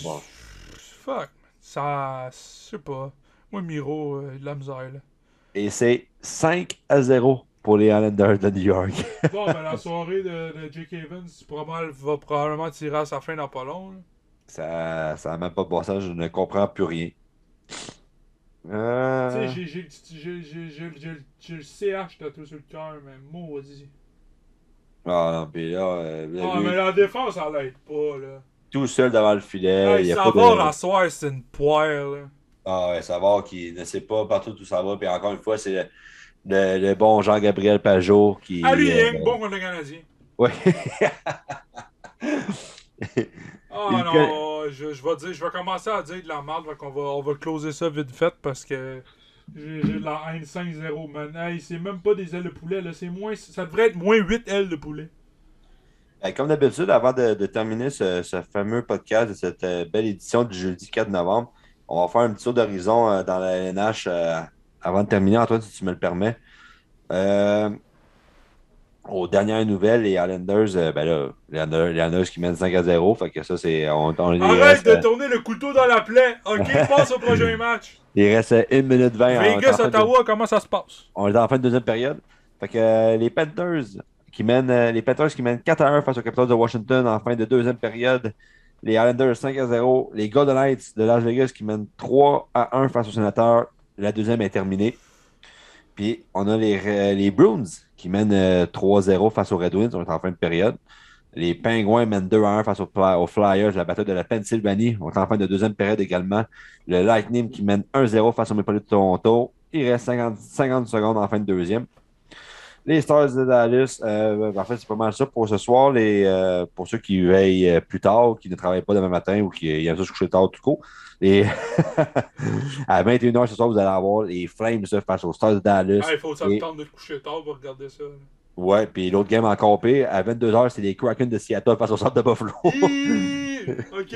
[SPEAKER 3] fuck. Ça, je sais pas. Moi, Miro, euh, de la misère, là.
[SPEAKER 2] Et c'est 5 à 0 pour les Islanders de New York.
[SPEAKER 3] Bon, ben la soirée de, de Jake Evans probablement- va probablement tirer à sa fin dans pas long. là.
[SPEAKER 2] Ça n'a même pas de bon sens, je ne comprends plus rien. Euh,
[SPEAKER 3] Tu sais, j'ai- le CH tatoué sur le cœur, mais maudit.
[SPEAKER 2] Ah non, puis là, euh,
[SPEAKER 3] Ah, mais la défense, elle l'aide pas, là.
[SPEAKER 2] tout seul devant le filet. il
[SPEAKER 3] Hey,
[SPEAKER 2] y a pas
[SPEAKER 3] Savard,
[SPEAKER 2] de...
[SPEAKER 3] à soir, c'est une poire, là.
[SPEAKER 2] Ah ouais, savoir qui ne sait pas partout où ça va. Puis encore une fois, c'est le, le- le bon Jean-Gabriel Pajot qui.
[SPEAKER 3] Ah, lui, il
[SPEAKER 2] euh,
[SPEAKER 3] est bon contre le Canadien.
[SPEAKER 2] Ouais.
[SPEAKER 3] Ah
[SPEAKER 2] Il
[SPEAKER 3] non, je, je vais dire, je vais commencer à dire de la merde, qu'on va, on va closer ça vite fait parce que j'ai de la haine 5-0, man. Hey, c'est même pas des ailes de poulet, là, c'est moins, ça devrait être moins 8 ailes de poulet.
[SPEAKER 2] Ben, Comme d'habitude, avant de, de terminer ce, ce fameux podcast de cette euh, belle édition du jeudi 4 novembre, on va faire un petit tour d'horizon euh, dans la LNH euh, avant de terminer, Antoine, si tu me le permets. Euh, aux dernières nouvelles, les Islanders, euh, ben là, les Islanders, qui mènent 5 à 0, fait que ça, c'est. On,
[SPEAKER 3] Arrête
[SPEAKER 2] reste,
[SPEAKER 3] de
[SPEAKER 2] euh,
[SPEAKER 3] tourner le couteau dans la plaie. Ok, passe au prochain match.
[SPEAKER 2] il reste 1 minute 20. en- en
[SPEAKER 3] Vegas,
[SPEAKER 2] de-
[SPEAKER 3] Ottawa, comment ça se passe?
[SPEAKER 2] On est en fin de deuxième période. Fait que les Panthers qui mènent les Panthers qui mènent 4 à 1 face aux Capitals de Washington en fin de deuxième période. Les Islanders 5 à 0. Les Golden Knights de Las Vegas qui mènent 3 à 1 face aux Sénateurs. La deuxième est terminée. Puis on a les, euh, les Bruins qui mènent euh, 3-0 face aux Red Wings. On est en fin de période. Les Penguins mènent 2 à 1 face aux, Fly- aux Flyers, la bataille de la Pennsylvanie. On est en fin de deuxième période également. Le Lightning qui mène 1-0 face aux Maple Leafs de Toronto. Il reste 50, 50 secondes en fin de deuxième. Les Stars de Dallas, euh, en fait, c'est pas mal ça pour ce soir. Les, euh, pour ceux qui veillent euh, plus tard, qui ne travaillent pas demain matin ou qui aiment ça se coucher tard tout court. Les... à 21h ce soir, vous allez avoir les Flames face aux Stars de Dallas.
[SPEAKER 3] Ah, il faut que ça
[SPEAKER 2] Et-
[SPEAKER 3] de coucher tard pour regarder ça.
[SPEAKER 2] Ouais, puis l'autre game encore pire, à 22h, c'est les Kraken de Seattle face aux Stars de Buffalo.
[SPEAKER 3] Ok.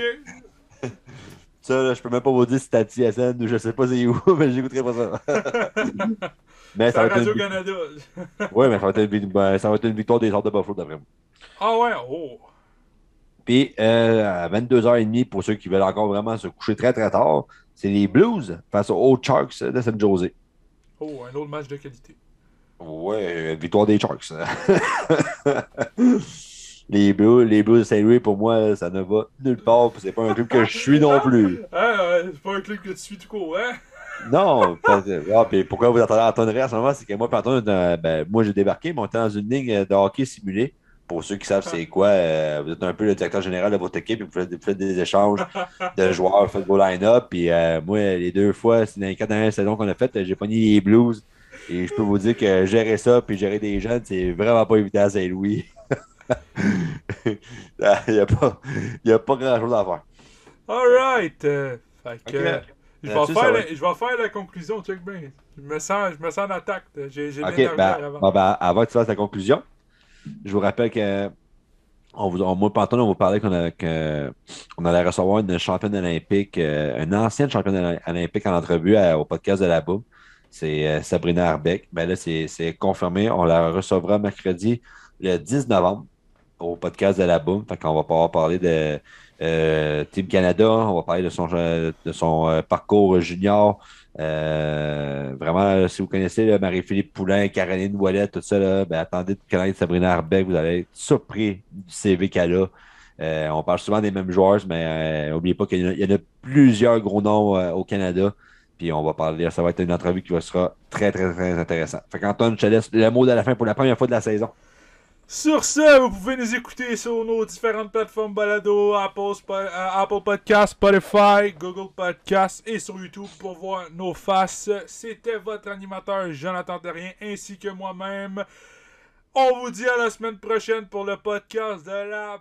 [SPEAKER 2] ça, là, je peux même pas vous dire si c'est à TSN ou je sais pas c'est où, mais j'écouterai pas ça. Mais
[SPEAKER 3] C'est
[SPEAKER 2] ça va, être une...
[SPEAKER 3] Radio-Canada.
[SPEAKER 2] ouais, mais ça va, être une... ben, ça va être une victoire des Stars de Buffalo, d'après moi.
[SPEAKER 3] ah ouais, oh.
[SPEAKER 2] Puis euh, à 22h30, pour ceux qui veulent encore vraiment se coucher très très tard, c'est les Blues face aux Old Sharks de San Jose.
[SPEAKER 3] Oh, un autre match de qualité.
[SPEAKER 2] Ouais, victoire des Sharks. les Blues, les Blues de Saint-Louis, pour moi, ça ne va nulle part. C'est pas un club que je suis non plus.
[SPEAKER 3] Ah, c'est pas un club que tu suis tout court, hein?
[SPEAKER 2] Non, ah, puis pourquoi vous entendez Antoine en ce moment, c'est que moi, puis Antoine, euh, ben, moi j'ai débarqué, mais on était dans une ligne euh, de hockey simulé. Pour ceux qui savent c'est quoi, euh, vous êtes un peu le directeur général de votre équipe et vous faites, vous faites des échanges de joueurs, vous faites vos line-up. Puis euh, moi, les deux fois, c'est dans les quatre dernières saisons qu'on a faites, j'ai pogné les Blues. Et je peux vous dire que gérer ça puis gérer des jeunes, c'est vraiment pas évident à Saint-Louis. Il n'y a pas, il y a pas grand-chose à faire.
[SPEAKER 3] Alright. euh, fait que. Euh, Je vais, faire la,
[SPEAKER 2] va
[SPEAKER 3] je vais faire la conclusion, check bien. Je me sens, je me sens en attaque. J'ai j'ai de
[SPEAKER 2] OK,
[SPEAKER 3] l'énergie
[SPEAKER 2] ben,
[SPEAKER 3] avant.
[SPEAKER 2] bon, ben, avant que tu fasses la conclusion, je vous rappelle que on vous, on, moi, Panton, on vous parlait qu'on on allait recevoir une championne olympique, euh, une ancienne championne oly- olympique en entrevue à- au podcast de la Boum. C'est euh, Sabrina Arbeck. Ben là, c'est confirmé. On la recevra mercredi le 10 novembre au podcast de la Boum. Fait qu'on va pouvoir parler de euh, Team Canada. On va parler de son, euh, de son euh, parcours junior. Euh, vraiment, si vous connaissez Marie-Philippe Poulain, Caroline Ouellet, tout ça, là, ben, attendez de connaître Sabrina Arbeck. Vous allez être surpris du CV qu'elle a. Euh, on parle souvent des mêmes joueurs, mais n'oubliez pas qu'il y, en a- plusieurs gros noms euh, au Canada. Puis on va parler, ça va être une entrevue qui sera très, très, très intéressante. Fait qu'Antoine, je te laisse le mot de la fin pour la première fois de la saison.
[SPEAKER 3] Sur ce, vous pouvez nous écouter sur nos différentes plateformes balado, Apple, euh, Apple Podcast, Spotify, Google Podcast et sur YouTube pour voir nos faces. C'était votre animateur Jonathan Terrien ainsi que moi-même. On vous dit à la semaine prochaine pour le podcast de la